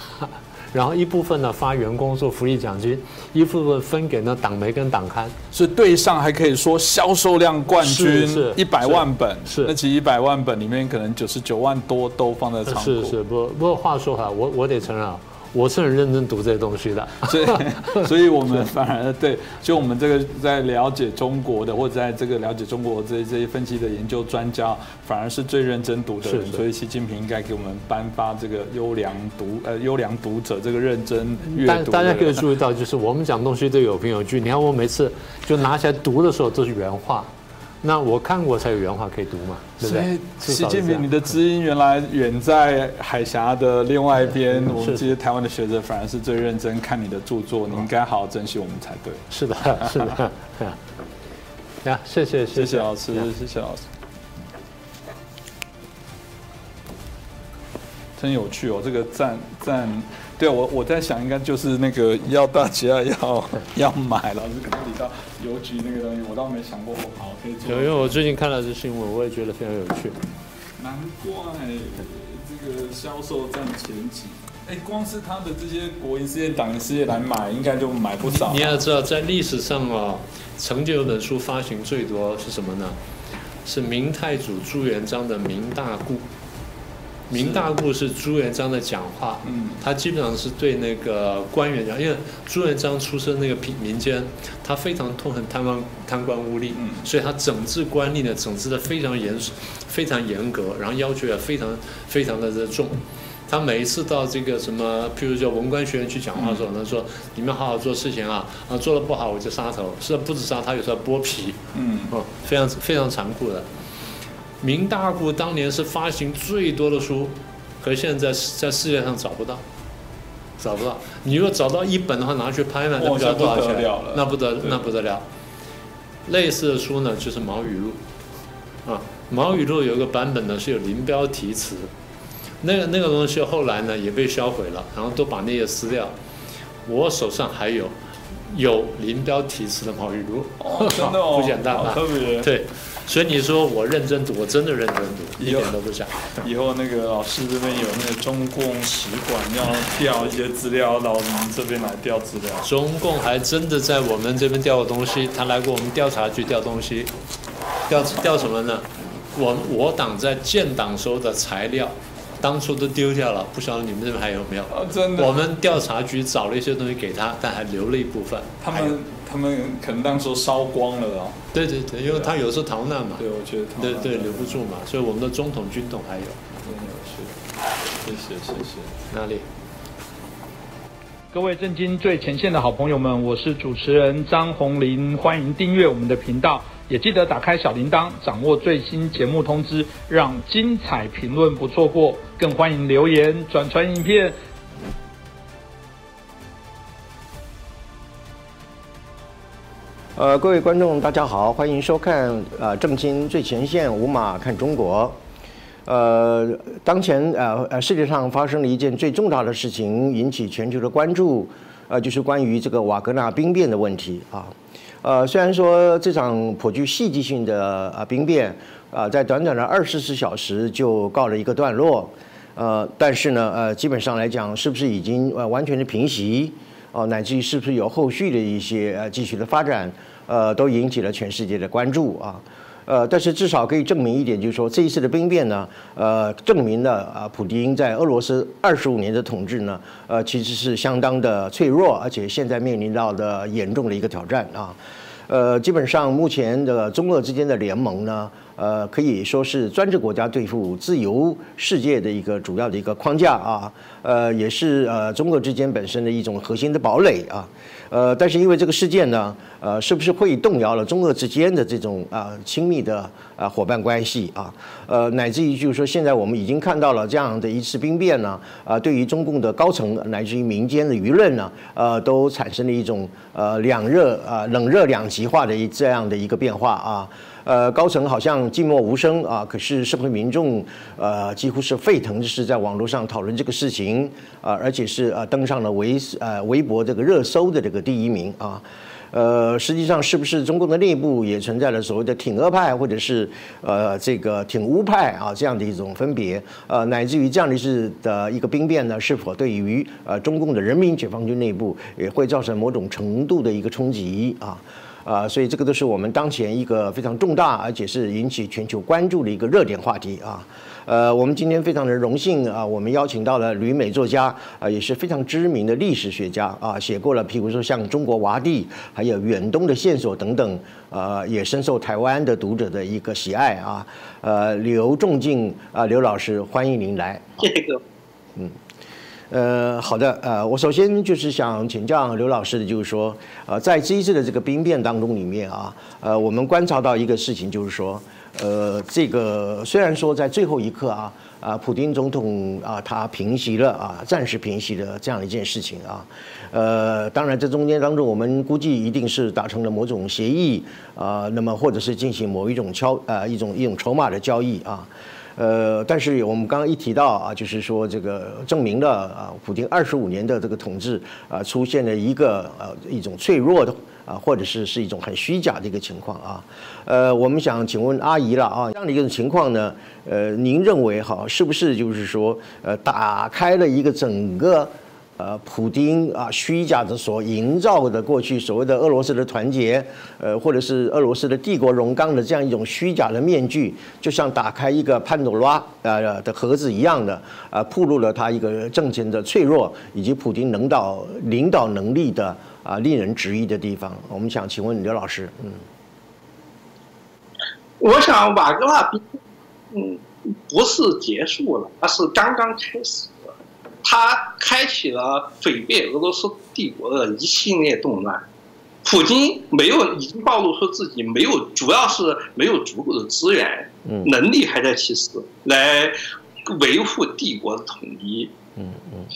然后一部分呢发员工做福利奖金，一部分分给那党媒跟党刊。所以对上还可以说销售量冠军，是一百万本，是那其实一百万本里面可能九十九万多都放在仓库。是是，不不过话说回来，我我得承认啊。我是很认真读这些东西的，*laughs* 所以，所以我们反而对，就我们这个在了解中国的，或者在这个了解中国这这些分析的研究专家，反而是最认真读的人。所以，习近平应该给我们颁发这个优良读呃优良读者这个认真阅读。大家可以注意到，就是我们讲东西都有凭有据。你看我每次就拿起来读的时候，都是原话。那我看过才有原话可以读嘛，对不对？习近平，你的知音原来远在海峡的另外一边，*laughs* 我们这些台湾的学者反而是最认真看你的著作，你应该好好珍惜我们才对。是的，是的，*laughs* 呀，谢谢，谢谢老师，谢谢老师，真有趣哦，这个赞赞。对，我我在想，应该就是那个要大家要要买，老师可能提到邮局那个东西，我倒没想过，好可以做。有，因为我最近看了这新闻，我也觉得非常有趣。难怪这个销售占前几，哎，光是他的这些国营事业、党营事业来买，应该就买不少。你要知道，在历史上啊，曾经有本书发行最多是什么呢？是明太祖朱元璋的《明大故》。明大故是朱元璋的讲话，嗯，他基本上是对那个官员讲，因为朱元璋出身那个平民间，他非常痛恨贪官贪官污吏，嗯，所以他整治官吏呢，整治的非常严，非常严格，然后要求也非常非常的重。他每一次到这个什么，譬如叫文官学院去讲话的时候，他说：“你们好好做事情啊，啊，做的不好我就杀头，是不止杀，他有时候剥皮，嗯，哦，非常非常残酷的。”明大故当年是发行最多的书，可现在在世界上找不到，找不到。你如果找到一本的话，拿去拍卖，那不知道多少钱，那不得那不得了。类似的书呢，就是《毛语录》啊，《毛语录》有一个版本呢是有林彪题词，那个那个东西后来呢也被销毁了，然后都把那些撕掉。我手上还有有林彪题词的《毛语录》，真的哦，*laughs* 不简单吧，特别对。所以你说我认真读，我真的认真读，一点都不假。以后那个老师这边有那个中共使馆要调一些资料到我们这边来调资料。中共还真的在我们这边调过东西，他来过我们调查局调东西，调调什么呢？我我党在建党时候的材料，当初都丢掉了，不晓得你们这边还有没有？啊，真的。我们调查局找了一些东西给他，但还留了一部分。他们他们可能当时烧光了哦。对对对，因为他有时候逃难嘛。对，我觉得。对对，留不住嘛，所以我们的中统、军统还有。真有趣，谢谢谢谢。哪里？各位震惊最前线的好朋友们，我是主持人张宏林，欢迎订阅我们的频道，也记得打开小铃铛，掌握最新节目通知，让精彩评论不错过，更欢迎留言转传影片。呃，各位观众，大家好，欢迎收看呃正经最前线，五马看中国。呃，当前呃呃，世界上发生了一件最重大的事情，引起全球的关注，呃，就是关于这个瓦格纳兵变的问题啊。呃，虽然说这场颇具戏剧性的啊兵变啊，在短短的二十四小时就告了一个段落，呃，但是呢，呃，基本上来讲，是不是已经呃完全的平息，哦，乃至于是不是有后续的一些呃继续的发展，呃，都引起了全世界的关注啊。呃，但是至少可以证明一点，就是说这一次的兵变呢，呃，证明了啊，普京在俄罗斯二十五年的统治呢，呃，其实是相当的脆弱，而且现在面临到的严重的一个挑战啊。呃，基本上目前的中俄之间的联盟呢，呃，可以说是专制国家对付自由世界的一个主要的一个框架啊，呃，也是呃中俄之间本身的一种核心的堡垒啊。呃，但是因为这个事件呢，呃，是不是会动摇了中俄之间的这种啊亲密的啊伙伴关系啊？呃，乃至于就是说，现在我们已经看到了这样的一次兵变呢，啊，对于中共的高层乃至于民间的舆论呢，呃，都产生了一种呃两热啊冷热两极化的一这样的一个变化啊。呃，高层好像静默无声啊，可是社会民众呃几乎是沸腾，就是在网络上讨论这个事情啊，而且是呃登上了微呃微博这个热搜的这个第一名啊。呃，实际上是不是中共的内部也存在了所谓的挺俄派或者是呃这个挺乌派啊这样的一种分别？呃，乃至于这样的是的一个兵变呢，是否对于呃中共的人民解放军内部也会造成某种程度的一个冲击啊？啊，所以这个都是我们当前一个非常重大，而且是引起全球关注的一个热点话题啊。呃，我们今天非常的荣幸啊，我们邀请到了旅美作家啊，也是非常知名的历史学家啊，写过了，譬如说像《中国洼地》还有《远东的线索》等等，呃，也深受台湾的读者的一个喜爱啊。呃，刘仲敬啊，刘老师，欢迎您来。谢谢哥。嗯。呃，好的，呃，我首先就是想请教刘老师的，就是说，呃，在这一次的这个兵变当中里面啊，呃，我们观察到一个事情，就是说，呃，这个虽然说在最后一刻啊，啊，普京总统啊，他平息了啊，暂时平息了这样一件事情啊，呃，当然这中间当中，我们估计一定是达成了某种协议啊，那么或者是进行某一种交呃一种一种筹码的交易啊。呃，但是我们刚刚一提到啊，就是说这个证明了啊，普京二十五年的这个统治啊，出现了一个呃一种脆弱的啊，或者是是一种很虚假的一个情况啊。呃，我们想请问阿姨了啊，这样的一种情况呢，呃，您认为哈，是不是就是说呃，打开了一个整个？呃，普京啊，虚假的所营造的过去所谓的俄罗斯的团结，呃，或者是俄罗斯的帝国荣钢的这样一种虚假的面具，就像打开一个潘多拉呃的盒子一样的，啊，暴露了他一个政权的脆弱，以及普京领导领导能力的啊令人质疑的地方。我们想请问刘老师，嗯，我想瓦格纳兵，嗯，不是结束了，而是刚刚开始。他开启了毁灭俄罗斯帝国的一系列动乱，普京没有已经暴露出自己没有，主要是没有足够的资源，能力还在其次，来维护帝国的统一。嗯嗯，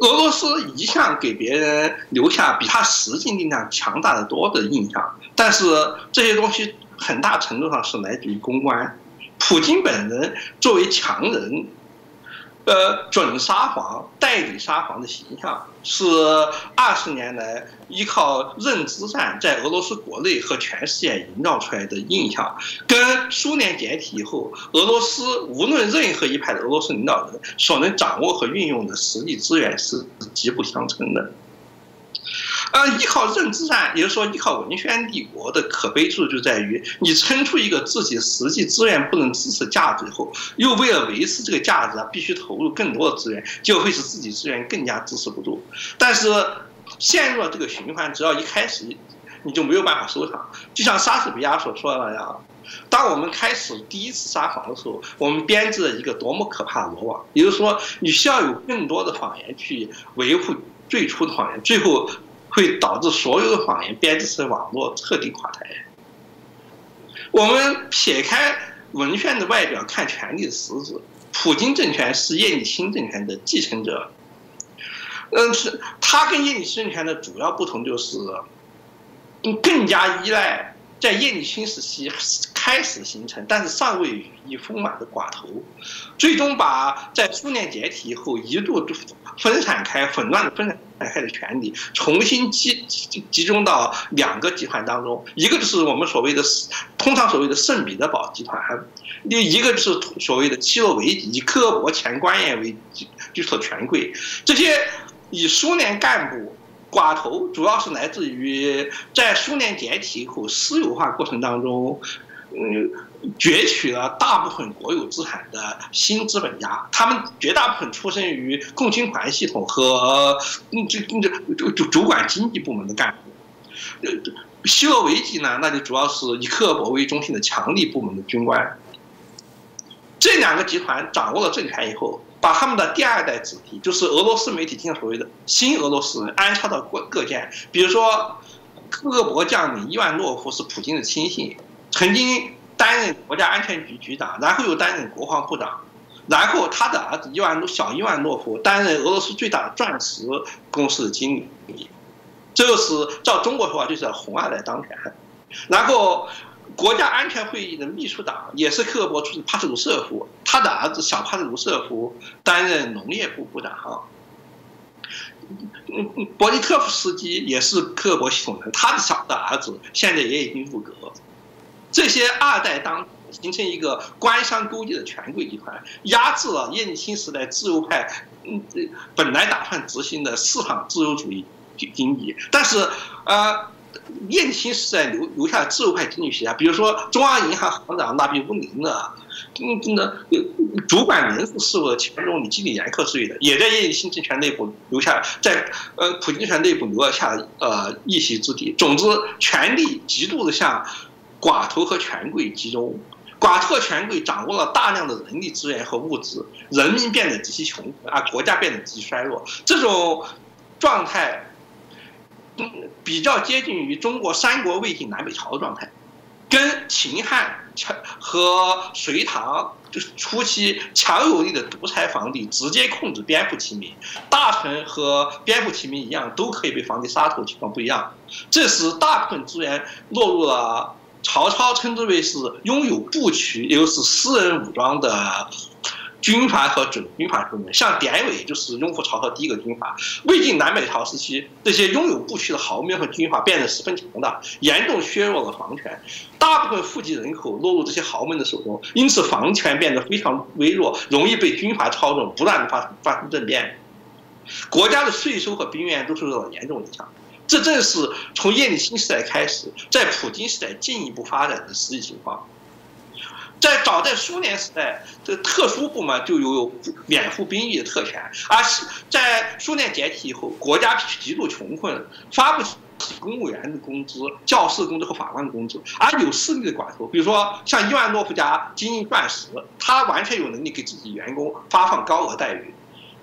俄罗斯一向给别人留下比他实际力量强大的多的印象，但是这些东西很大程度上是来自于公关。普京本人作为强人。呃，准沙皇、代理沙皇的形象是二十年来依靠认知战在俄罗斯国内和全世界营造出来的印象，跟苏联解体以后，俄罗斯无论任何一派的俄罗斯领导人所能掌握和运用的实际资源是极不相称的。呃，依靠认知战，也就是说依靠文宣帝国的可悲处就在于，你撑出一个自己实际资源不能支持价值以后，又为了维持这个价值啊，必须投入更多的资源，就会使自己资源更加支持不住。但是陷入了这个循环，只要一开始，你就没有办法收场。就像莎士比亚所说的那样。当我们开始第一次撒谎的时候，我们编织了一个多么可怕的罗网！也就是说，你需要有更多的谎言去维护最初的谎言，最后会导致所有的谎言编织成网络彻底垮台。我们撇开文宣的外表看权力的实质，普京政权是叶利钦政权的继承者。嗯，是他跟叶利钦政权的主要不同就是，更加依赖。在叶利钦时期开始形成，但是尚未羽翼丰满的寡头，最终把在苏联解体以后一度分散开、混乱的分散开的权力，重新集集中到两个集团当中，一个就是我们所谓的通常所谓的圣彼得堡集团，另一个就是所谓的基洛维以科博前官员为基础权贵，这些以苏联干部。寡头主要是来自于在苏联解体以后私有化过程当中，嗯，攫取了大部分国有资产的新资本家，他们绝大部分出身于共青团系统和嗯这这主主管经济部门的干部。呃，希洛维奇呢，那就主要是以克尔伯为中心的强力部门的军官。这两个集团掌握了政权以后。把他们的第二代子弟，就是俄罗斯媒体经常所谓的新俄罗斯人，安插到各各界。比如说，克格勃将领伊万诺夫是普京的亲信，曾经担任国家安全局局长，然后又担任国防部长。然后他的儿子伊万诺小伊万诺夫担任俄罗斯最大的钻石公司的经理。这就是照中国说法，就是红二代当权。然后。国家安全会议的秘书长也是克格勃出身，帕特鲁舍夫，他的儿子小帕特鲁舍夫担任农业部部长。嗯嗯，伯利特夫斯基也是克格勃系统的，他的小的儿子现在也已经入阁。这些二代当形成一个官商勾结的权贵集团，压制了叶利钦时代自由派嗯本来打算执行的市场自由主义经济，但是呃。叶利钦时代留留下自由派经济学家，比如说中央银行行长纳比乌林的，嗯，那主管人事事务的前总理基里延克之类的，也在叶利钦政权内部留下，在呃普京政权内部留下呃一席之地。总之，权力极度的向寡头和权贵集中，寡头和权贵掌握了大量的人力资源和物资，人民变得极其穷困，啊，国家变得极其衰弱。这种状态。比较接近于中国三国、魏晋南北朝的状态，跟秦汉强和隋唐就是初期强有力的独裁皇帝直接控制边户齐民，大臣和边户齐民一样都可以被皇帝杀头情况不一样。这时大部分资源落入了曹操称之为是拥有部曲，也就是私人武装的。军阀和准军阀部门，像典韦就是拥护曹操第一个军阀。魏晋南北朝时期，这些拥有部曲的豪门和军阀变得十分强大，严重削弱了皇权。大部分户籍人口落入这些豪门的手中，因此皇权变得非常微弱，容易被军阀操纵，不断发发生政变。国家的税收和兵源都受到了严重影响。这正是从叶利钦时代开始，在普京时代进一步发展的实际情况。在早在苏联时代，这特殊部门就有免服兵役的特权，而是在苏联解体以后，国家极度穷困，发不起公务员的工资、教师工资和法官的工资，而有势力的寡头，比如说像伊万诺夫家经营钻石，他完全有能力给自己员工发放高额待遇，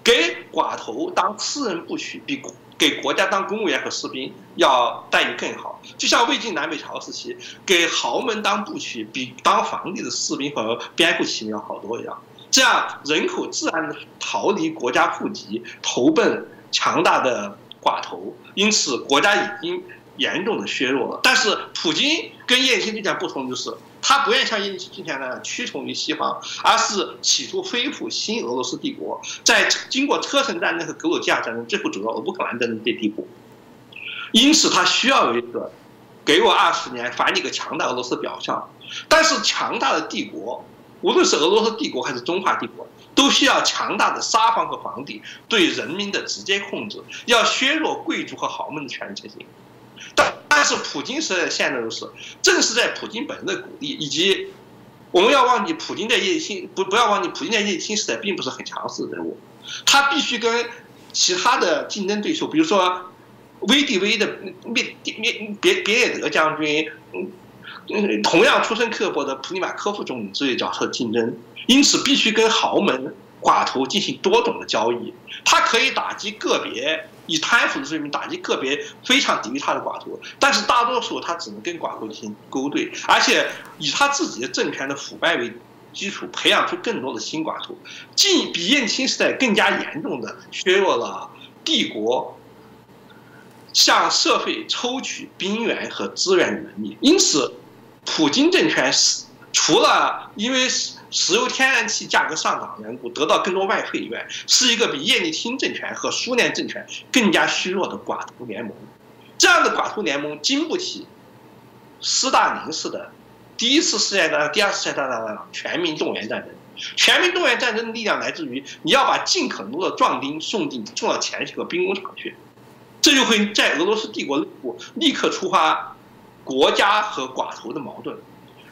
给寡头当私人部曲比。给国家当公务员和士兵要待遇更好，就像魏晋南北朝时期给豪门当部曲比当皇帝的士兵和边户骑民要好多一样。这样人口自然逃离国家户籍，投奔强大的寡头，因此国家已经严重的削弱了。但是普京跟叶利钦这点不同就是。他不愿像叶利钦之前那样屈从于西方，而是企图恢复新俄罗斯帝国。在经过车臣战争和格鲁吉亚战争，最后走到乌克兰战争这地步，因此他需要有一个给我二十年，还你个强大俄罗斯表象。但是强大的帝国，无论是俄罗斯帝国还是中华帝国，都需要强大的沙皇和皇帝对人民的直接控制，要削弱贵族和豪门的权力才行。但但是普京时代的现在都是，正是在普京本人的鼓励以及，我们要忘记普京在叶利钦不不要忘记普京在叶利钦时代并不是很强势的人物，他必须跟其他的竞争对手，比如说 VDV 的别别别别列德将军，嗯，同样出身刻薄的普里马科夫总理这些角色竞争，因此必须跟豪门寡头进行多种的交易，他可以打击个别。以贪腐的罪名打击个别非常敌于他的寡头，但是大多数他只能跟寡头进行勾兑，而且以他自己的政权的腐败为基础，培养出更多的新寡头，进比燕青时代更加严重的削弱了帝国向社会抽取兵源和资源的能力。因此，普京政权是除了因为是石油天然气价格上涨缘故，得到更多外汇以外，是一个比叶利钦政权和苏联政权更加虚弱的寡头联盟。这样的寡头联盟经不起斯大林式的第一次世界大战、第二次世界大战的全民动员战争。全民动员战争的力量来自于你要把尽可能多的壮丁送进送到前线和兵工厂去，这就会在俄罗斯帝国内部立刻触发国家和寡头的矛盾。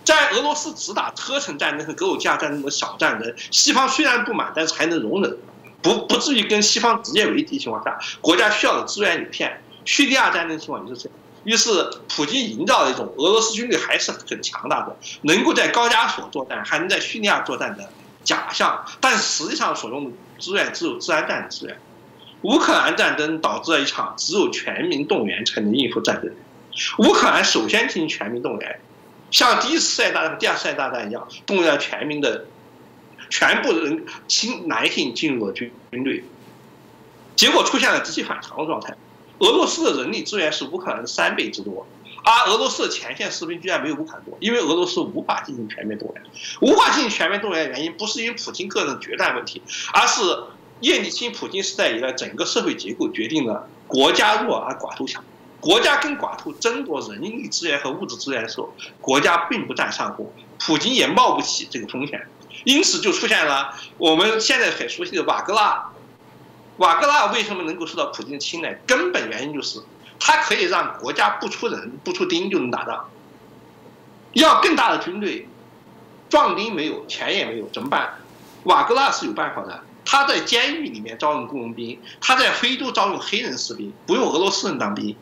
在俄罗斯只打车臣战争和格鲁吉亚战争的小战争，西方虽然不满，但是还能容忍，不不至于跟西方直接为敌情况下，国家需要的资源有限。叙利亚战争情况也是这样。于是，普京营造了一种俄罗斯军队还是很强大的，能够在高加索作战，还能在叙利亚作战的假象，但实际上所用的资源只有治安战的资源。乌克兰战争导致了一场只有全民动员才能应付战争。乌克兰首先进行全民动员。像第一次世界大战、第二次世界大战一样，动员全民的全部人，新男性进入了军军队，结果出现了极其反常的状态。俄罗斯的人力资源是乌克兰的三倍之多，而俄罗斯的前线士兵居然没有乌克兰多，因为俄罗斯无法进行全面动员。无法进行全面动员的原因，不是因为普京个人的决断问题，而是叶利钦普京时代以来整个社会结构决定了国家弱而寡头强。国家跟寡头争夺人力资源和物质资源的时候，国家并不占上风，普京也冒不起这个风险，因此就出现了我们现在很熟悉的瓦格纳。瓦格纳为什么能够受到普京的青睐？根本原因就是他可以让国家不出人不出丁就能打仗。要更大的军队，壮丁没有，钱也没有，怎么办？瓦格纳是有办法的。他在监狱里面招用雇佣兵，他在非洲招用黑人士兵，不用俄罗斯人当兵。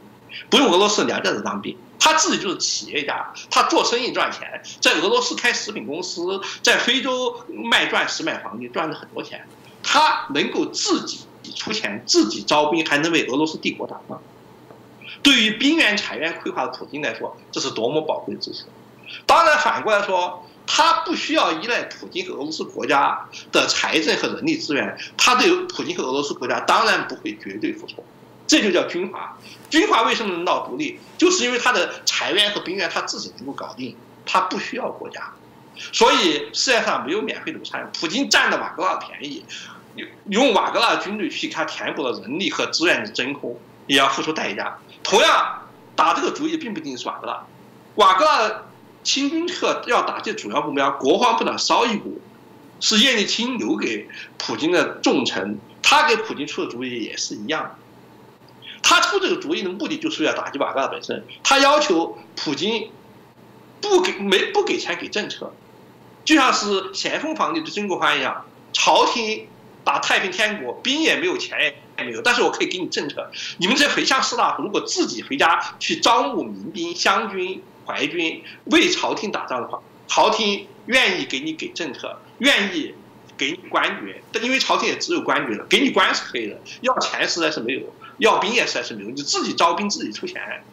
不用俄罗斯两代子当兵，他自己就是企业家，他做生意赚钱，在俄罗斯开食品公司，在非洲卖钻石卖黄金赚了很多钱，他能够自己出钱自己招兵，还能为俄罗斯帝国打仗。对于兵源财源匮乏的普京来说，这是多么宝贵的知识。当然反过来说，他不需要依赖普京和俄罗斯国家的财政和人力资源，他对普京和俄罗斯国家当然不会绝对服从。这就叫军阀。军阀为什么能闹独立？就是因为他的财源和兵源他自己能够搞定，他不需要国家。所以世界上没有免费的午餐。普京占了瓦格纳的便宜，用瓦格纳军队去给他填补了人力和资源的真空，也要付出代价。同样，打这个主意并不一定是瓦格纳。瓦格纳清军客要打击主要目标，国防部长绍伊古是叶利钦留给普京的重臣，他给普京出的主意也是一样的。他出这个主意的目的就是要打击瓦格纳本身。他要求普京不给没不给钱给政策，就像是咸丰皇帝对曾国藩一样，朝廷打太平天国，兵也没有，钱也没有，但是我可以给你政策。你们这回乡士大夫，如果自己回家去招募民兵、湘军、淮军为朝廷打仗的话，朝廷愿意给你给政策，愿意给你官爵。但因为朝廷也只有官爵了，给你官是可以的，要钱实在是没有。要兵也实在是没有，你自己招兵自己出钱，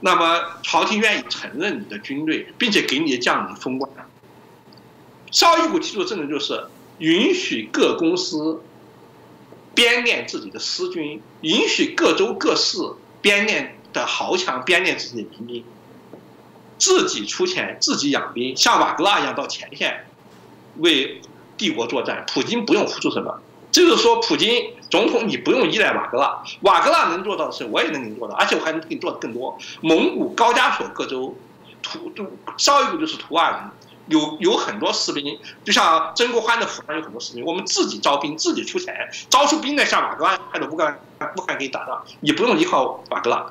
那么朝廷愿意承认你的军队，并且给你的将领封官。绍伊古提出的政策就是允许各公司编练自己的私军，允许各州各市编练的豪强编练自己的民兵，自己出钱自己养兵，像瓦格纳一样到前线为帝国作战。普京不用付出什么。就是说，普京总统，你不用依赖瓦格纳，瓦格纳能做到的事，我也能给你做到，而且我还能给你做的更多。蒙古、高加索各州，图就绍伊古就是图尔有有很多士兵，就像曾国藩的府上有很多士兵，我们自己招兵，自己出钱，招出兵来向瓦格拉派到乌克兰乌克兰给你打仗，你不用依靠瓦格拉。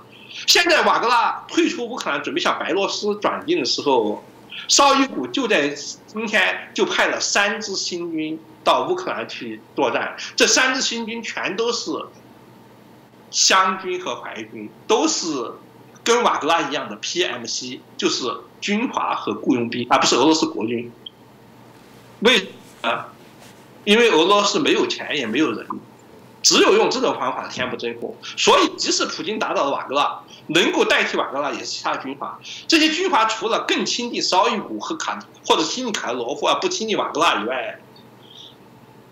现在瓦格拉退出乌克兰，准备向白罗斯转进的时候，绍伊古就在今天就派了三支新军到乌克兰去作战，这三支新军全都是湘军和淮军，都是。跟瓦格拉一样的 PMC 就是军阀和雇佣兵，而不是俄罗斯国军。为啊，因为俄罗斯没有钱也没有人，只有用这种方法填补真空。所以，即使普京打倒了瓦格拉，能够代替瓦格拉也是其他军阀。这些军阀除了更亲近绍伊古和卡或者亲近卡罗夫，啊不亲近瓦格拉以外，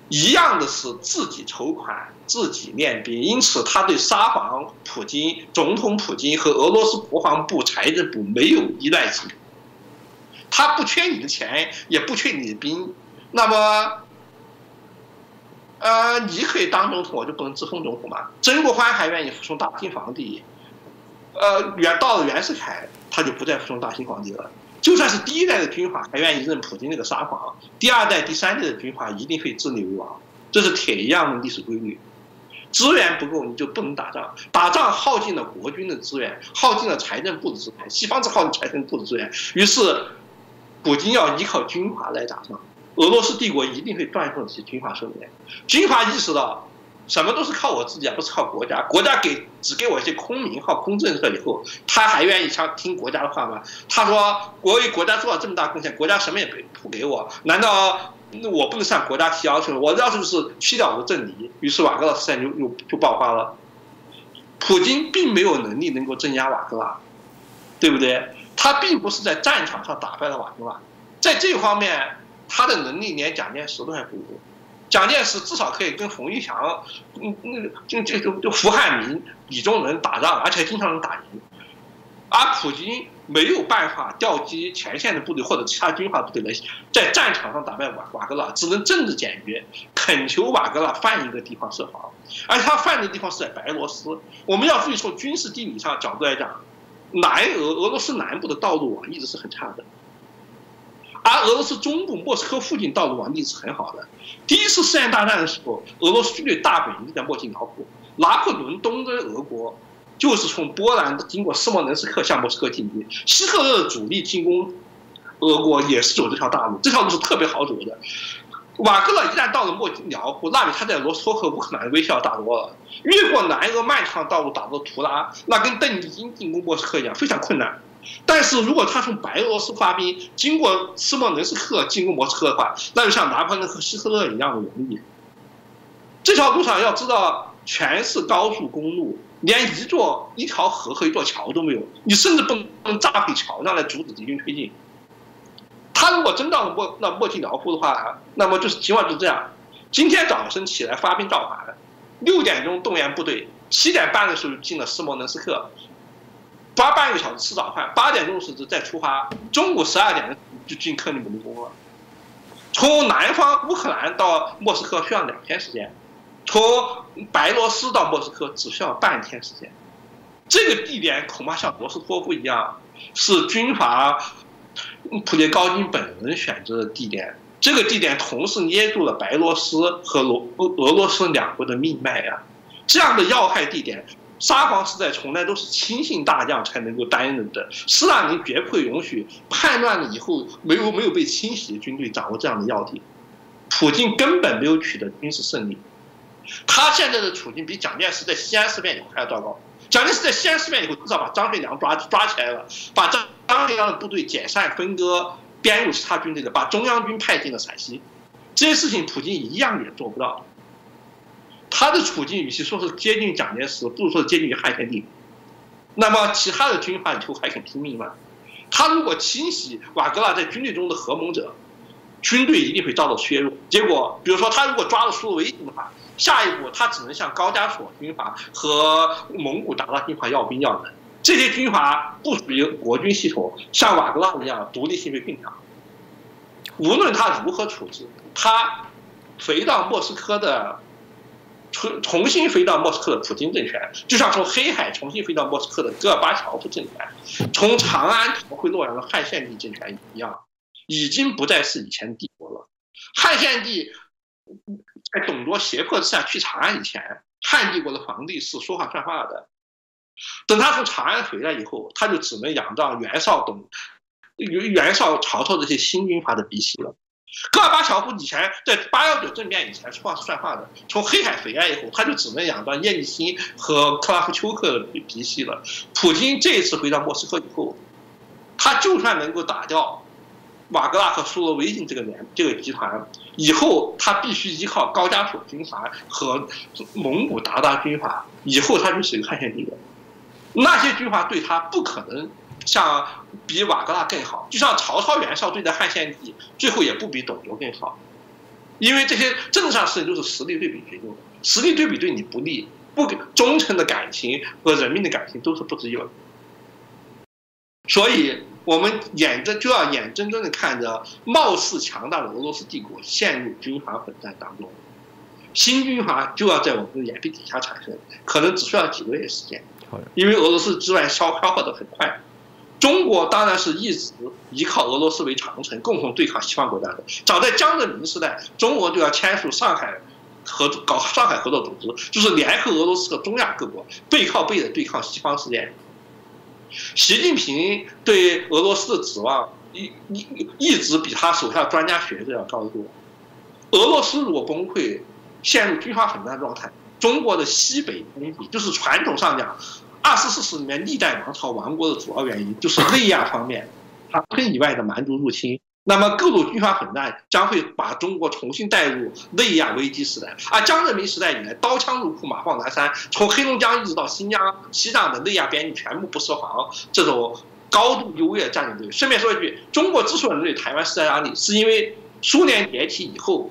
一样的是自己筹款。自己练兵，因此他对沙皇普京、总统普京和俄罗斯国防部、财政部没有依赖性。他不缺你的钱，也不缺你的兵。那么，呃，你可以当总统，我就不能自封总统吗？曾国藩还愿意服从大清皇帝，呃，袁到了袁世凯，他就不再服从大清皇帝了。就算是第一代的军阀还愿意认普京那个沙皇，第二代、第三代的军阀一定会自立为王，这是铁一样的历史规律。资源不够，你就不能打仗。打仗耗尽了国军的资源，耗尽了财政部的资源，西方是耗尽财政部的资源。于是，普京要依靠军阀来打仗。俄罗斯帝国一定会断送这些军阀手里。军阀意识到，什么都是靠我自己，而不是靠国家。国家给只给我一些空名号、空政策以后，他还愿意听听国家的话吗？他说，我为国家做了这么大贡献，国家什么也不不给我，难道？我不能向国家提要求，我要求是去掉我的政敌。于是瓦格拉事件就又就爆发了。普京并没有能力能够镇压瓦格拉，对不对？他并不是在战场上打败了瓦格拉，在这方面他的能力连蒋介石都还不如。蒋介石至少可以跟冯玉祥、嗯那个就就就就胡汉民、李宗仁打仗，而且经常能打赢。而普京。没有办法调集前线的部队或者其他军阀部队来在战场上打败瓦瓦格拉，只能政治解决，恳求瓦格拉换一个地方设防，而他换的地方是在白俄罗斯。我们要注意从军事地理上角度来讲，南俄俄罗斯南部的道路网一直是很差的，而俄罗斯中部莫斯科附近道路网一直是很好的。第一次世界大战的时候，俄罗斯军队大本营在莫季苗夫，拿破仑东征俄国。就是从波兰经过斯莫棱斯克向莫斯科进军，希特勒的主力进攻俄国也是走这条大路，这条路是特别好走的。瓦格勒一旦到了莫苗夫，那比他在罗斯托克乌克兰的威胁要大多了。越过南俄漫长道路打到图拉，那跟邓丽君进攻莫斯科一样，非常困难。但是如果他从白俄罗斯发兵，经过斯摩棱斯克进攻莫斯科的话，那就像拿破仑和希特勒一样的容易。这条路上要知道，全是高速公路。连一座一条河和一座桥都没有，你甚至不能炸毁桥上来阻止敌军推进。他如果真到了莫那莫季苗夫的话，那么就是情况就是这样：今天早晨起来发兵造反，六点钟动员部队，七点半的时候进了斯摩棱斯克，花半个小时吃早饭，八点钟时再出发，中午十二点就进克里姆林宫了。从南方乌克兰到莫斯科需要两天时间。从白罗斯到莫斯科只需要半天时间，这个地点恐怕像罗斯托夫一样，是军阀普列高金本人选择的地点。这个地点同时捏住了白罗斯和罗俄罗斯两国的命脉呀。这样的要害地点，沙皇时代从来都是亲信大将才能够担任的。斯大林绝不会允许叛乱了以后没有没有被清洗的军队掌握这样的要地。普京根本没有取得军事胜利。他现在的处境比蒋介石在西安事变以后还要糟糕。蒋介石在西安事变以后，至少把张学良抓抓起来了，把张张学良的部队解散分割，编入其他军队的，把中央军派进了陕西。这些事情，普京一样也做不到。他的处境与其说是接近蒋介石，不如说是接近于汉献帝。那么，其他的军阀以后还肯听命吗？他如果清洗瓦格拉在军队中的合盟者，军队一定会遭到削弱。结果，比如说他如果抓了苏维金的话。下一步，他只能向高加索军阀和蒙古鞑靼军阀要兵要人。这些军阀不属于国军系统，像瓦格拉一样，独立性会更强。无论他如何处置，他回到莫斯科的，重重新回到莫斯科的普京政权，就像从黑海重新回到莫斯科的戈尔巴乔夫政权，从长安逃回洛阳的汉献帝政权一样。已经不再是以前帝国了。汉献帝在董卓胁迫之下去长安以前，汉帝国的皇帝是说话算话的。等他从长安回来以后，他就只能仰仗袁绍、董袁袁绍、曹操这些新军阀的嫡系了。戈尔巴乔夫以前在八幺九政变以前说话是算话的，从黑海回来以后，他就只能仰仗叶利钦和克拉夫丘克的鼻息了。普京这一次回到莫斯科以后，他就算能够打掉瓦格纳和苏罗维金这个联这个集团，以后他必须依靠高加索军阀和蒙古鞑靼军阀，以后他就是一个汉献帝的。那些军阀对他不可能像比瓦格纳更好，就像曹操、袁绍对待汉献帝，最后也不比董卓更好，因为这些政治上事情都是实力对比决定的，实力对比对你不利，不忠诚的感情和人民的感情都是不自由的，所以我们眼睁就要眼睁睁的看着貌似强大的俄罗斯帝国陷入军阀混战当中，新军阀就要在我们的眼皮底下产生，可能只需要几个月时间。因为俄罗斯之外消消耗的很快，中国当然是一直依靠俄罗斯为长城，共同对抗西方国家的。早在江泽民时代，中国就要签署上海合，搞上海合作组织，就是联合俄罗斯和中亚各国背靠背的对抗西方世界。习近平对俄罗斯的指望一一一直比他手下专家学者要高得多。俄罗斯如果崩溃，陷入军阀混战状态。中国的西北，就是传统上讲，二十四史里面历代王朝亡国的主要原因，就是内亚方面，长城以外的蛮族入侵。那么各路军阀混战将会把中国重新带入内亚危机时代。而江泽民时代以来，刀枪入库，马放南山，从黑龙江一直到新疆、西藏的内亚边境全部不设防，这种高度优越战略。顺便说一句，中国之所以对台湾施加压力，是因为苏联解体以后，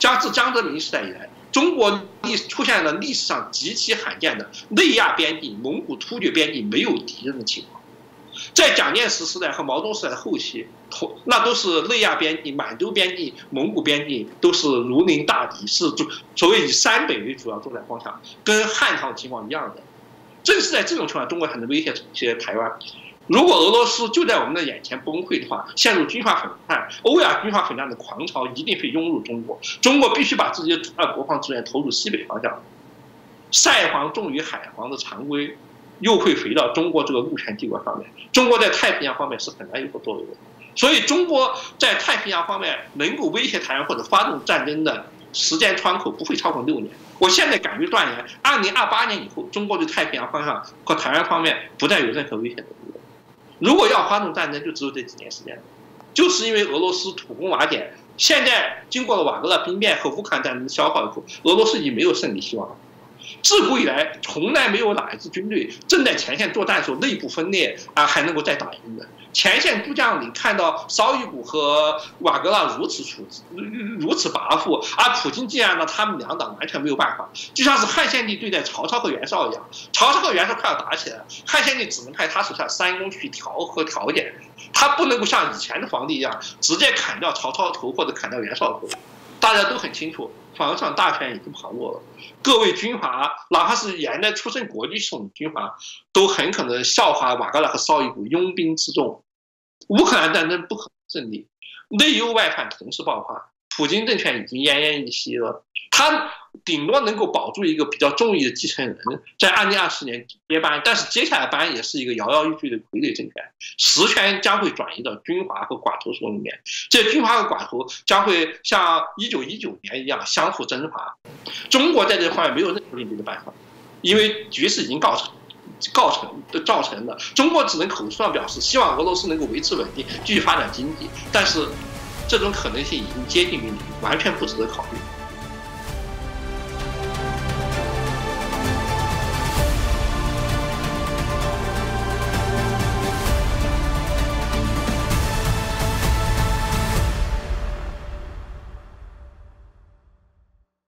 加自江泽民时代以来。中国历出现了历史上极其罕见的内亚边境、蒙古突厥边境没有敌人的情况，在蒋介石时代和毛泽东时代的后期，那都是内亚边境、满洲边境、蒙古边境都是如临大敌，是主所谓以山北为主要作战方向，跟汉朝情况一样的。正是在这种情况，中国才能威胁些台湾。如果俄罗斯就在我们的眼前崩溃的话，陷入军阀混战、欧亚军阀混战的狂潮一定会涌入中国。中国必须把自己的主要国防资源投入西北方向，塞黄重于海皇的常规又会回到中国这个陆权帝国上面。中国在太平洋方面是很难有所作为的，所以中国在太平洋方面能够威胁台湾或者发动战争的时间窗口不会超过六年。我现在敢于断言，二零二八年以后，中国对太平洋方向和台湾方面不再有任何威胁的。如果要发动战争，就只有这几年时间，就是因为俄罗斯土攻瓦解，现在经过了瓦格纳兵变和乌克兰战争的消耗以后，俄罗斯已经没有胜利希望了。自古以来，从来没有哪一支军队正在前线作战的时候内部分裂啊，还能够再打赢的。前线诸将领看到绍伊古和瓦格纳如此处置，如此跋扈，而普京竟然呢他们两党完全没有办法，就像是汉献帝对待曹操和袁绍一样。曹操和袁绍快要打起来了，汉献帝只能派他手下三公去调和调解，他不能够像以前的皇帝一样直接砍掉曹操的头或者砍掉袁绍的头。大家都很清楚，皇上大权已经旁落了，各位军阀，哪怕是原来出身国际系统的军阀，都很可能笑话瓦格纳和绍伊古拥兵自重。乌克兰战争不可能胜利，内忧外患同时爆发，普京政权已经奄奄一息了。他顶多能够保住一个比较中意的继承人，在二零二四年接班，但是接下来班也是一个摇摇欲坠的傀儡政权，实权将会转移到军阀和寡头手里面。这军阀和寡头将会像一九一九年一样相互征伐。中国在这方面没有任何应对的办法，因为局势已经告成。造成的造成的，中国只能口头上表示希望俄罗斯能够维持稳定，继续发展经济，但是这种可能性已经接近于零，完全不值得考虑。